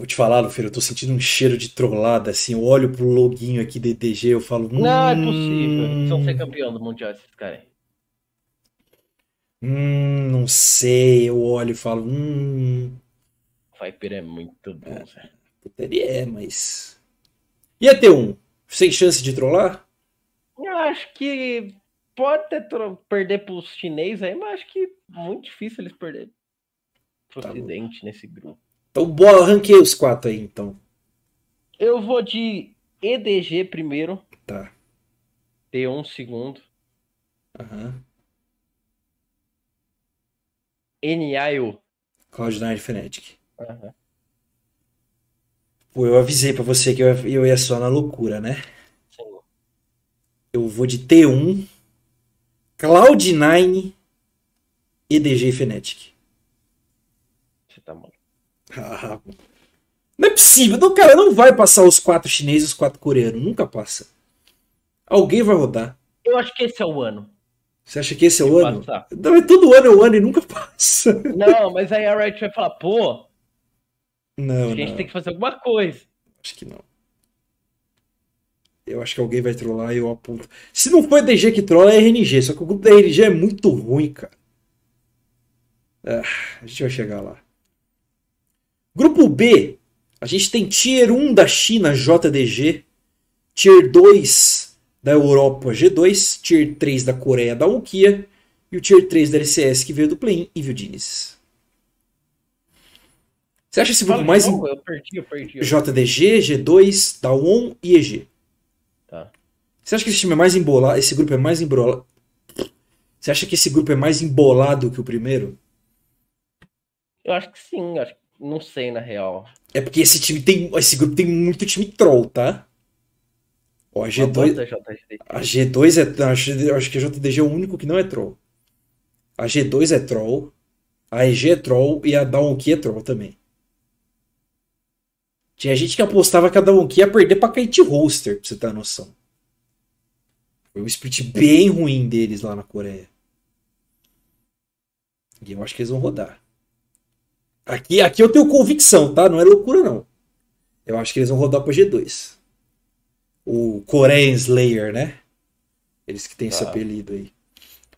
[SPEAKER 1] Vou te falar, Lufer, eu tô sentindo um cheiro de trollada, assim, eu olho pro loginho aqui da EDG, eu falo...
[SPEAKER 2] Não, é
[SPEAKER 1] "Hum,
[SPEAKER 2] possível. Eles vão ser campeão do Mundial, esses caras.
[SPEAKER 1] Hum, não sei, eu olho e falo, hum...
[SPEAKER 2] O Viper é muito bom, velho.
[SPEAKER 1] Puta, ele é, mas... E a T1? Sem chance de trollar?
[SPEAKER 2] Eu acho que pode ter tro- perder pros chinês aí, mas acho que muito difícil eles perderem pro
[SPEAKER 1] Tá bom.
[SPEAKER 2] ocidente nesse grupo.
[SPEAKER 1] Então, boa, ranquei os quatro aí, então.
[SPEAKER 2] Eu vou de EDG primeiro,
[SPEAKER 1] Tá.
[SPEAKER 2] T1 segundo,
[SPEAKER 1] Aham.
[SPEAKER 2] NIO.
[SPEAKER 1] Cloud9 Fnatic.
[SPEAKER 2] Aham.
[SPEAKER 1] Pô, eu avisei pra você que eu ia, eu ia só na loucura, né?
[SPEAKER 2] Sim.
[SPEAKER 1] Eu vou de T1, Cloud9, EDG e Fnatic.
[SPEAKER 2] Você tá maluco.
[SPEAKER 1] Ah, não é possível. Não, cara, não vai passar os quatro chineses e os quatro coreanos. Nunca passa. Alguém vai rodar.
[SPEAKER 2] Eu acho que esse é o ano.
[SPEAKER 1] Você acha que esse é o ano?
[SPEAKER 2] passar.
[SPEAKER 1] Não, mas todo ano é o ano e nunca passa.
[SPEAKER 2] Não, mas aí a Riot vai falar, pô,
[SPEAKER 1] Não,
[SPEAKER 2] a gente
[SPEAKER 1] não.
[SPEAKER 2] tem que fazer alguma coisa.
[SPEAKER 1] Acho que não. Eu acho que alguém vai trollar e eu aponto. Se não for EDG que trola, é RNG. Só que o grupo da RNG é muito ruim, cara. Ah, a gente vai chegar lá. Grupo B. A gente tem Tier 1 da China, JDG. Tier 2 da Europa, G2. Tier 3 da Coreia, da Ukia. E o Tier 3 da LCS, que veio do Play-in, Evil Genius. Você acha esse grupo
[SPEAKER 2] Fala de
[SPEAKER 1] mais...
[SPEAKER 2] novo, Eu perdi, eu perdi.
[SPEAKER 1] JDG, G2, Dawon e EG.
[SPEAKER 2] Tá.
[SPEAKER 1] Você acha que esse time é mais embolado? Esse grupo é mais embolado? Você acha que esse grupo é mais embolado que o primeiro?
[SPEAKER 2] Eu acho que sim, acho que não sei na real.
[SPEAKER 1] É porque esse time tem. Esse grupo tem muito time troll, tá? Ó, a
[SPEAKER 2] Uma
[SPEAKER 1] G2.
[SPEAKER 2] banda JDG.
[SPEAKER 1] A G2 é. Acho acho que a JDG é o único que não é troll. A G2 é troll. A EG é troll e a Dawonki é troll também. Tinha gente que apostava que a Dawonki ia perder pra Kate Roster, pra você ter noção. Foi um split bem ruim deles lá na Coreia. E eu acho que eles vão rodar. Aqui, aqui eu tenho convicção, tá? Não é loucura, não. Eu acho que eles vão rodar pra G2. O Korean Slayer, né? Eles que têm esse
[SPEAKER 2] Tá.
[SPEAKER 1] apelido aí.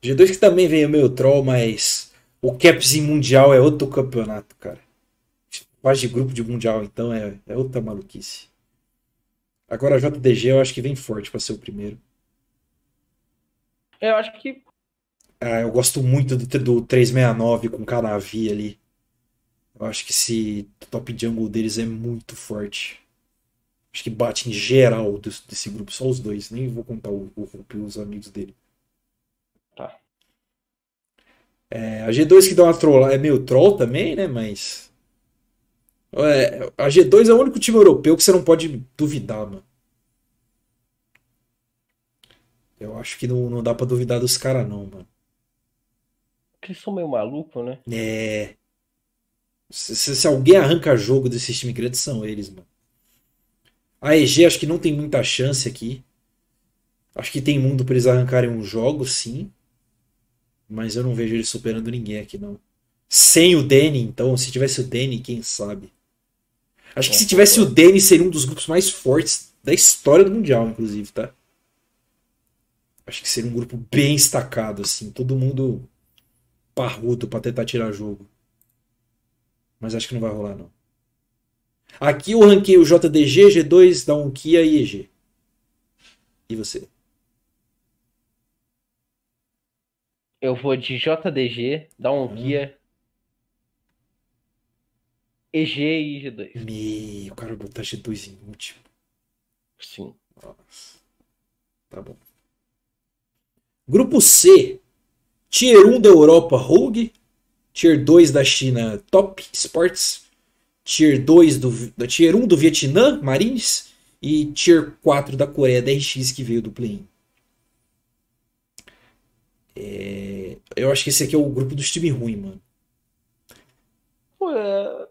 [SPEAKER 1] G2 que também veio meio troll, mas o Capzinho Mundial é outro campeonato, cara. Faz de grupo de Mundial, então é, é outra maluquice. Agora a JDG eu acho que vem forte pra ser o primeiro.
[SPEAKER 2] Eu acho que
[SPEAKER 1] Ah, eu gosto muito do, do 369 com Canavi ali. Eu acho que esse top jungle deles é muito forte. Acho que bate em geral desse, desse grupo, só os dois. Nem vou contar o, o e os amigos dele.
[SPEAKER 2] Tá.
[SPEAKER 1] É, a G2 que dá uma trolla é meio troll também, né? Mas. É, a G2 é o único time europeu que você não pode duvidar, mano. Eu acho que não, não dá pra duvidar dos caras, não, mano.
[SPEAKER 2] eles são meio malucos, né?
[SPEAKER 1] É. Se, se- alguém arranca jogo desses times grandes, são eles, mano. A EG acho que não tem muita chance aqui. Acho que tem mundo pra eles arrancarem um jogo, sim. Mas eu não vejo eles superando ninguém aqui, não. Sem o Danny, então, se tivesse o Danny, quem sabe? Acho que se tivesse o Danny, seria um dos grupos mais fortes da história do Mundial, inclusive, tá? Acho que seria um grupo bem estacado, assim. Todo mundo parrudo pra tentar tirar jogo. Mas acho que não vai rolar, não. Aqui eu ranquei o JDG, G2, da Kia e EG. E você?
[SPEAKER 2] Eu vou de JDG,
[SPEAKER 1] Hum.
[SPEAKER 2] Daonkia, EG e G2.
[SPEAKER 1] Me... O cara botar G2 em último.
[SPEAKER 2] Sim.
[SPEAKER 1] Nossa. Tá bom. Grupo C. Tier 1 da Europa, Rogue. Tier 2 da China, Top Sports. Tier 2 do, Tier 1 do Vietnã, Marines. E Tier 4 da Coreia, DRX, que veio do play-in. É, Eu acho que esse aqui é o grupo dos times ruins, mano.
[SPEAKER 2] Pô, é...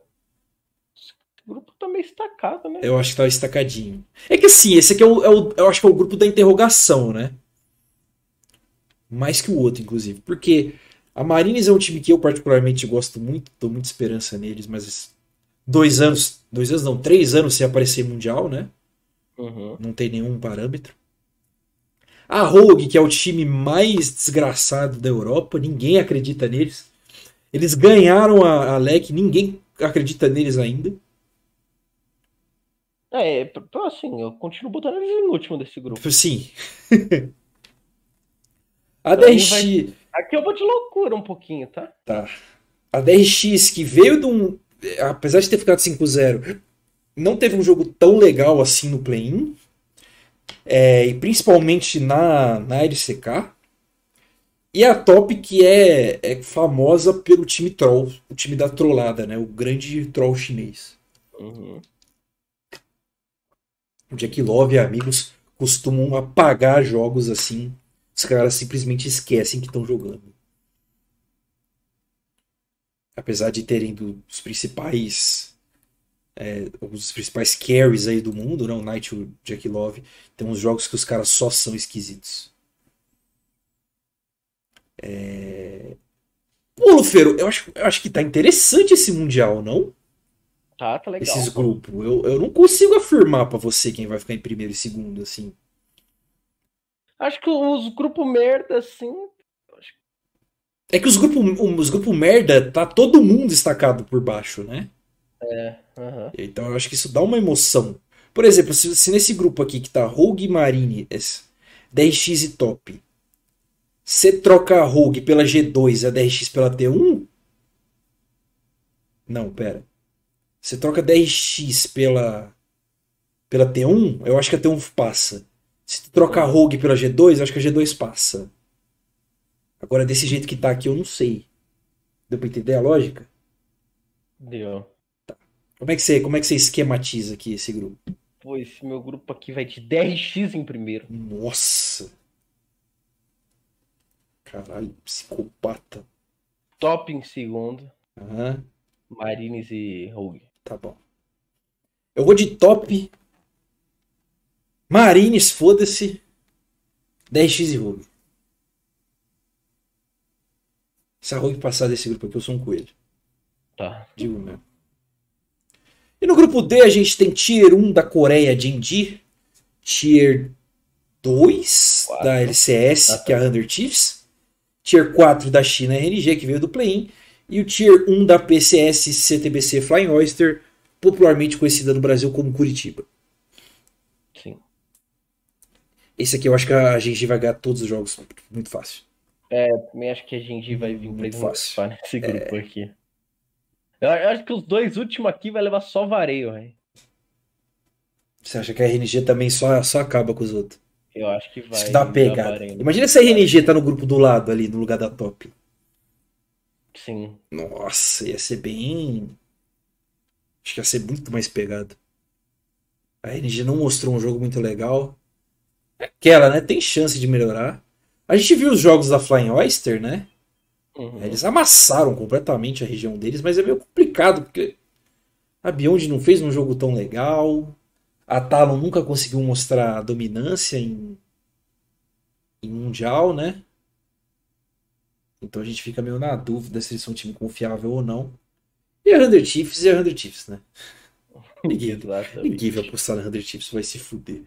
[SPEAKER 2] Esse grupo tá meio estacado, né?
[SPEAKER 1] Eu acho que tá estacadinho. É que assim, esse aqui é o, é o- eu acho que é o grupo da interrogação, né? Mais que o outro, inclusive. Porque a Marines é um time que eu particularmente gosto muito, dou muita esperança neles, mas dois anos, dois anos não, três anos sem aparecer Mundial, né?
[SPEAKER 2] Uhum.
[SPEAKER 1] Não tem nenhum parâmetro. A Rogue, que é o time mais desgraçado da Europa, ninguém acredita neles. Eles ganharam a, a LEC, ninguém acredita neles ainda.
[SPEAKER 2] É, assim, eu continuo botando eles em último desse grupo.
[SPEAKER 1] Sim. [laughs] A DRX,
[SPEAKER 2] Aqui eu vou de loucura um pouquinho, tá?
[SPEAKER 1] tá. A DRX que veio de um. Apesar de ter ficado 5-0, não teve um jogo tão legal assim no play-in. É, e principalmente na, na LCK. E a Top que é, é famosa pelo time troll, o time da trollada, né? O grande troll chinês.
[SPEAKER 2] Uhum.
[SPEAKER 1] O Jack Love e amigos costumam apagar jogos assim. Os caras simplesmente esquecem que estão jogando. Apesar de terem do- os principais. É, dos principais carries aí do mundo, né? O Knight e o Jack Love. Tem uns jogos que os caras só são esquisitos. É... Pô, Lufero, eu acho, eu acho que tá interessante esse Mundial, não?
[SPEAKER 2] Tá, tá legal.
[SPEAKER 1] Esses grupos. Eu, eu não consigo afirmar pra você quem vai ficar em primeiro e segundo, assim.
[SPEAKER 2] Acho que os grupos merda, assim.
[SPEAKER 1] É que os grupos os grupo merda, tá todo mundo destacado por baixo, né?
[SPEAKER 2] aham.
[SPEAKER 1] Então eu acho que isso dá uma emoção. Por exemplo, se, se nesse grupo aqui que tá Rogue Marine, esse 10x e top, você troca a Rogue pela G2 e a 10x pela T1? Não, pera. Você troca 10x pela pela T1, eu acho que a T1 passa. Se tu trocar Rogue pela G2, eu acho que a G2 passa. Agora, desse jeito que tá aqui, eu não sei. Deu pra entender a lógica?
[SPEAKER 2] Deu.
[SPEAKER 1] Como é que você, como é que você esquematiza aqui esse grupo?
[SPEAKER 2] Pô, esse meu grupo aqui vai de 10x em primeiro.
[SPEAKER 1] Nossa! Caralho, psicopata.
[SPEAKER 2] Top em segundo.
[SPEAKER 1] Aham,
[SPEAKER 2] Marines e Rogue.
[SPEAKER 1] tá bom. Eu vou de top. Marines, foda-se. 10x e Rogue. Se a Rogue passar desse grupo aqui, eu sou um coelho.
[SPEAKER 2] Tá.
[SPEAKER 1] Digo mesmo. E no grupo D a gente tem Tier 1 da Coreia, Genji. Tier 2
[SPEAKER 2] Quatro.
[SPEAKER 1] da LCS,
[SPEAKER 2] Ah, tá.
[SPEAKER 1] que é a Under Chiefs. Tier 4 da China, RNG, que veio do play-in. E o Tier 1 da PCS CTBC Flying Oyster, popularmente conhecida no Brasil como Curitiba.
[SPEAKER 2] Sim.
[SPEAKER 1] Esse aqui eu acho que a Genji vai ganhar todos os jogos muito fácil.
[SPEAKER 2] Também acho que a gente vai vir
[SPEAKER 1] Muito
[SPEAKER 2] esmorfar nesse grupo aqui. Eu acho que os dois últimos aqui vai levar só vareio, velho.
[SPEAKER 1] Você acha que a RNG também só, só acaba com os outros?
[SPEAKER 2] Eu acho que vai.
[SPEAKER 1] Isso que dá pegada.
[SPEAKER 2] vareio.
[SPEAKER 1] Imagina se a RNG tá no grupo do lado ali, no lugar da top.
[SPEAKER 2] Sim.
[SPEAKER 1] Nossa, ia ser bem. Acho que ia ser muito mais pegado. A RNG não mostrou um jogo muito legal. Aquela, né? Tem chance de melhorar. A gente viu os jogos da Flying Oyster, né?
[SPEAKER 2] Uhum.
[SPEAKER 1] Eles amassaram completamente a região deles, mas é meio complicado, porque a Beyond não fez um jogo tão legal. A Talon nunca conseguiu mostrar dominância em, em Mundial, né? Então a gente fica meio na dúvida se eles são um time confiável ou não. E a 100 Chiefs é a 100 Chiefs, né? [laughs] Ninguém, ninguém vai apostar na 100 Chiefs, vai se fuder.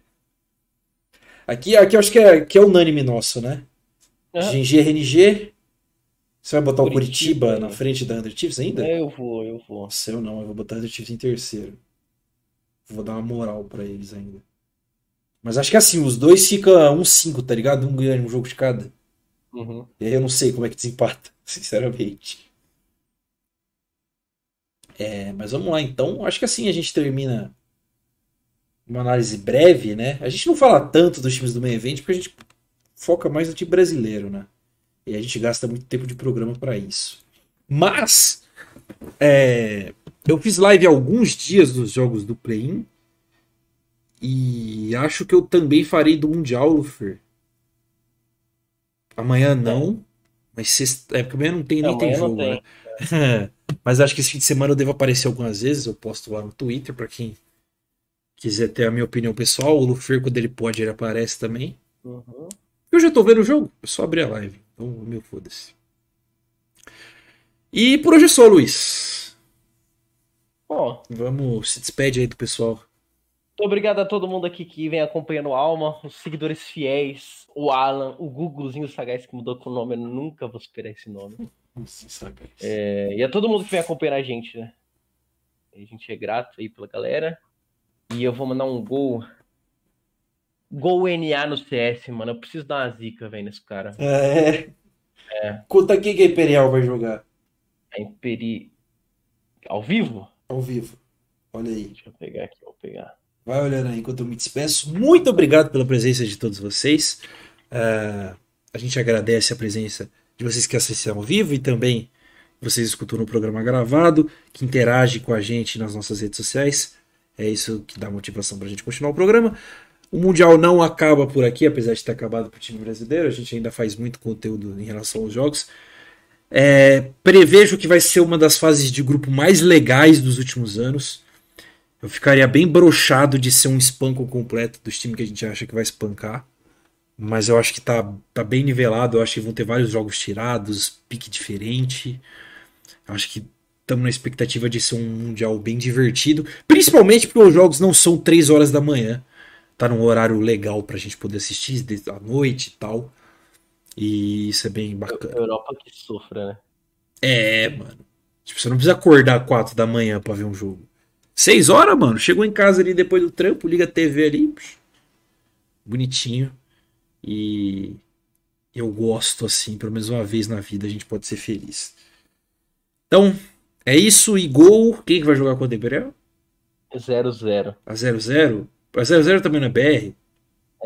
[SPEAKER 1] Aqui, aqui eu acho que é, que é unânime nosso, né?
[SPEAKER 2] Aham.
[SPEAKER 1] GG RNG. Você vai botar o
[SPEAKER 2] Curitiba,
[SPEAKER 1] Curitiba na frente da 100 Chiefs ainda?
[SPEAKER 2] Eu vou, eu vou.
[SPEAKER 1] Nossa, eu não, eu vou botar a 100 Chiefs em terceiro. Vou dar uma moral pra eles ainda. Mas acho que assim, os dois ficam 1-5, tá ligado? Um ganha um jogo de cada.
[SPEAKER 2] Uhum.
[SPEAKER 1] E aí eu não sei como é que desempata, [laughs] sinceramente. É, mas vamos lá então. Acho que assim a gente termina uma análise breve, né? A gente não fala tanto dos times do main event porque a gente foca mais no time brasileiro, né? E a gente gasta muito tempo de programa pra isso. Mas é, eu fiz live alguns dias dos jogos do play-in e acho que eu também farei do Mundial, Lufer. Amanhã não, mas sexta, é porque amanhã não tem nem tem jogo, né? [laughs] Mas acho que esse fim de semana eu devo aparecer algumas vezes. Eu posto lá no Twitter pra quem quiser ter a minha opinião pessoal. O Lufer, quando ele pode, ele aparece também.
[SPEAKER 2] Uhum.
[SPEAKER 1] Eu já tô vendo o jogo, é só abrir a live. Então, meu foda-se. E por hoje é só, Luiz.
[SPEAKER 2] Bom,
[SPEAKER 1] Vamos, se despede aí do pessoal.
[SPEAKER 2] muito obrigado a todo mundo aqui que vem acompanhando o Alma, os seguidores fiéis, o Alan, o Googlezinho sagaz que mudou com o nome, eu nunca vou superar esse nome. É, e a todo mundo que vem acompanhando a gente, né? A gente é grato aí pela galera. E eu vou mandar um gol. Gol NA no CS, mano. Eu preciso dar uma zica, velho, nesse cara.
[SPEAKER 1] É.
[SPEAKER 2] É.
[SPEAKER 1] Conta quem que a Imperial vai jogar
[SPEAKER 2] A Imperi. Ao vivo?
[SPEAKER 1] ao vivo. Olha aí.
[SPEAKER 2] Deixa eu pegar aqui, vou pegar.
[SPEAKER 1] Vai olhando aí enquanto eu me despeço. Muito obrigado pela presença de todos vocês. Ah, a gente agradece a presença de vocês que assistiram ao vivo e também vocês escutam no programa gravado, que interagem com a gente nas nossas redes sociais. É isso que dá motivação para a gente continuar o programa. O Mundial não acaba por aqui, apesar de ter acabado para o time brasileiro. A gente ainda faz muito conteúdo em relação aos jogos. É, prevejo que vai ser uma das fases de grupo mais legais dos últimos anos. Eu ficaria bem brochado de ser um espanco completo dos times que a gente acha que vai espancar. Mas eu acho que tá, tá bem nivelado. Eu acho que vão ter vários jogos tirados, pique diferente. Eu acho que estamos na expectativa de ser um Mundial bem divertido. Principalmente porque os jogos não são 3 horas da manhã. Tá num horário legal pra gente poder assistir de- à noite e tal. E isso é bem bacana.
[SPEAKER 2] Europa que sofra, né?
[SPEAKER 1] É, mano. Tipo, você não precisa acordar 4 da manhã pra ver um jogo. 6 horas, mano. Chegou em casa ali depois do trampo, liga a TV ali. psh, Bonitinho. E eu gosto assim, pelo menos uma vez na vida a gente pode ser feliz. Então, é isso. E gol. Quem que vai jogar contra o Imperial?
[SPEAKER 2] 0-0.
[SPEAKER 1] A 0-0? A 0-0 também não é BR?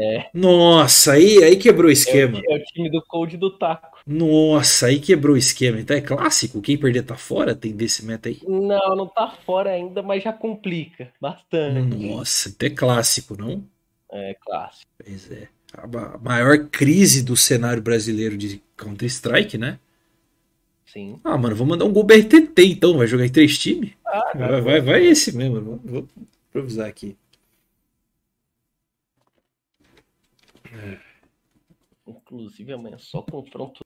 [SPEAKER 2] É.
[SPEAKER 1] Nossa, aí, aí quebrou o
[SPEAKER 2] É
[SPEAKER 1] esquema.
[SPEAKER 2] o, é o time do Cold do Taco.
[SPEAKER 1] Nossa, aí quebrou o esquema. Então é clássico. Quem perder tá fora? Tem desse meta aí?
[SPEAKER 2] Não, não tá fora ainda, mas já complica bastante.
[SPEAKER 1] Nossa, até clássico, não?
[SPEAKER 2] É clássico.
[SPEAKER 1] Pois é. A ma- maior crise do cenário brasileiro de Counter-Strike, né?
[SPEAKER 2] Sim.
[SPEAKER 1] Ah, mano, vou mandar um gol BRTT então. Vai jogar em três times?
[SPEAKER 2] Ah,
[SPEAKER 1] Vai, vai, vai esse mesmo. Vou, vou improvisar aqui.
[SPEAKER 2] Inclusive amanhã só confronto.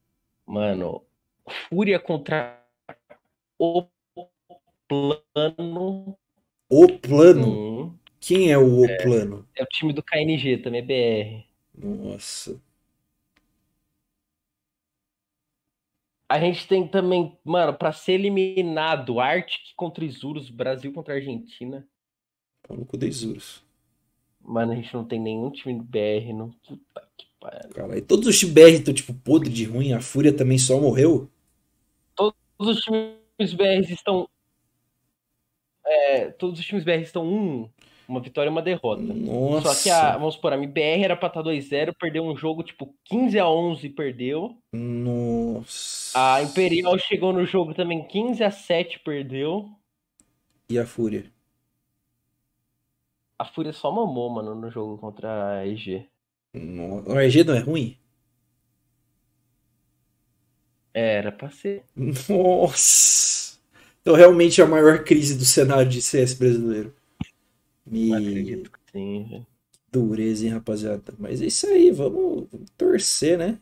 [SPEAKER 2] Mano, Fúria contra o plano.
[SPEAKER 1] O plano.
[SPEAKER 2] Hum,
[SPEAKER 1] Quem é o O plano?
[SPEAKER 2] é o time do KNG, também é BR.
[SPEAKER 1] Nossa.
[SPEAKER 2] A gente tem também, mano, pra ser eliminado, Arctic contra Isurus, Brasil contra Argentina.
[SPEAKER 1] Pau no cu da Isurus.
[SPEAKER 2] Mano, a gente não tem nenhum time do BR, não. Puta que pariu.
[SPEAKER 1] Cara, e todos os times BR estão tipo podre de ruim. A Fúria também só morreu.
[SPEAKER 2] Todos os times BR estão. É, todos os times BR estão um, uma vitória e uma derrota.
[SPEAKER 1] Nossa.
[SPEAKER 2] Só que a, vamos supor, a MBR era pra estar 2-0, perdeu um jogo tipo 15 a 11 perdeu.
[SPEAKER 1] Nossa.
[SPEAKER 2] A Imperial chegou no jogo também 15 a 7 perdeu.
[SPEAKER 1] E a Fúria?
[SPEAKER 2] A Fúria só mamou, mano, no jogo contra a EG.
[SPEAKER 1] No... O RG não é ruim?
[SPEAKER 2] Era pra ser.
[SPEAKER 1] Nossa! Então realmente é a maior crise do cenário de CS brasileiro. Me
[SPEAKER 2] Acredito que sim, velho.
[SPEAKER 1] dureza, hein, rapaziada. Mas é isso aí, vamos torcer, né?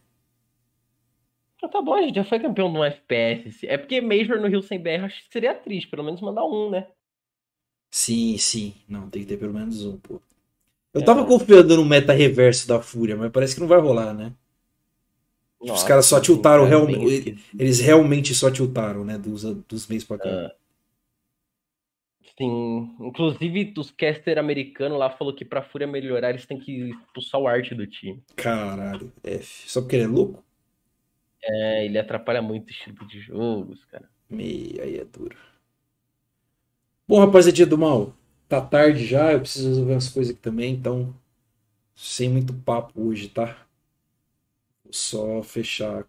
[SPEAKER 2] Ah, tá bom, a gente já foi campeão no FPS. É porque Major no Rio sem BR acho que seria triste, pelo menos mandar um, né?
[SPEAKER 1] Sim, sim. Não, tem que ter pelo menos um, pô. Eu
[SPEAKER 2] É.
[SPEAKER 1] tava confiando no meta reverso da Fúria, mas parece que não vai rolar, né?
[SPEAKER 2] Nossa,
[SPEAKER 1] caras só tiltaram
[SPEAKER 2] cara,
[SPEAKER 1] realmente-. Eles realmente só tiltaram, né? Dos, dos meses pra cá.
[SPEAKER 2] Ah. Sim, inclusive os caster americano lá falou que pra Fúria melhorar eles têm que expulsar o arte do time.
[SPEAKER 1] Caralho, F. Só porque ele é louco?
[SPEAKER 2] É, ele atrapalha muito o estilo de jogos, cara.
[SPEAKER 1] Me... Aí é duro. Bom, rapaziada do mal, tá tarde já, eu preciso resolver umas coisas aqui também, então sem muito papo hoje, tá? Vou só fechar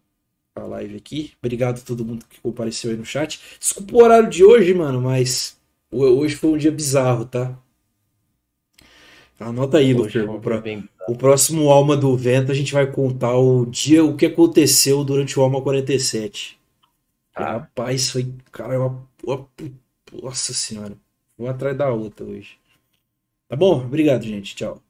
[SPEAKER 1] a live aqui. Obrigado a todo mundo que compareceu aí no chat. Desculpa o horário de hoje, mano, mas ho- hoje foi um dia bizarro, tá? Anota aí, Lufer.
[SPEAKER 2] foi
[SPEAKER 1] O pró-
[SPEAKER 2] bem-
[SPEAKER 1] O próximo Alma do Vento a gente vai contar o dia, o que aconteceu durante o Alma 47.
[SPEAKER 2] Tá.
[SPEAKER 1] Rapaz, foi. Cara, é uma, uma- Nossa senhora. Uma atrás da outra hoje. Tá bom? Obrigado, gente. Tchau.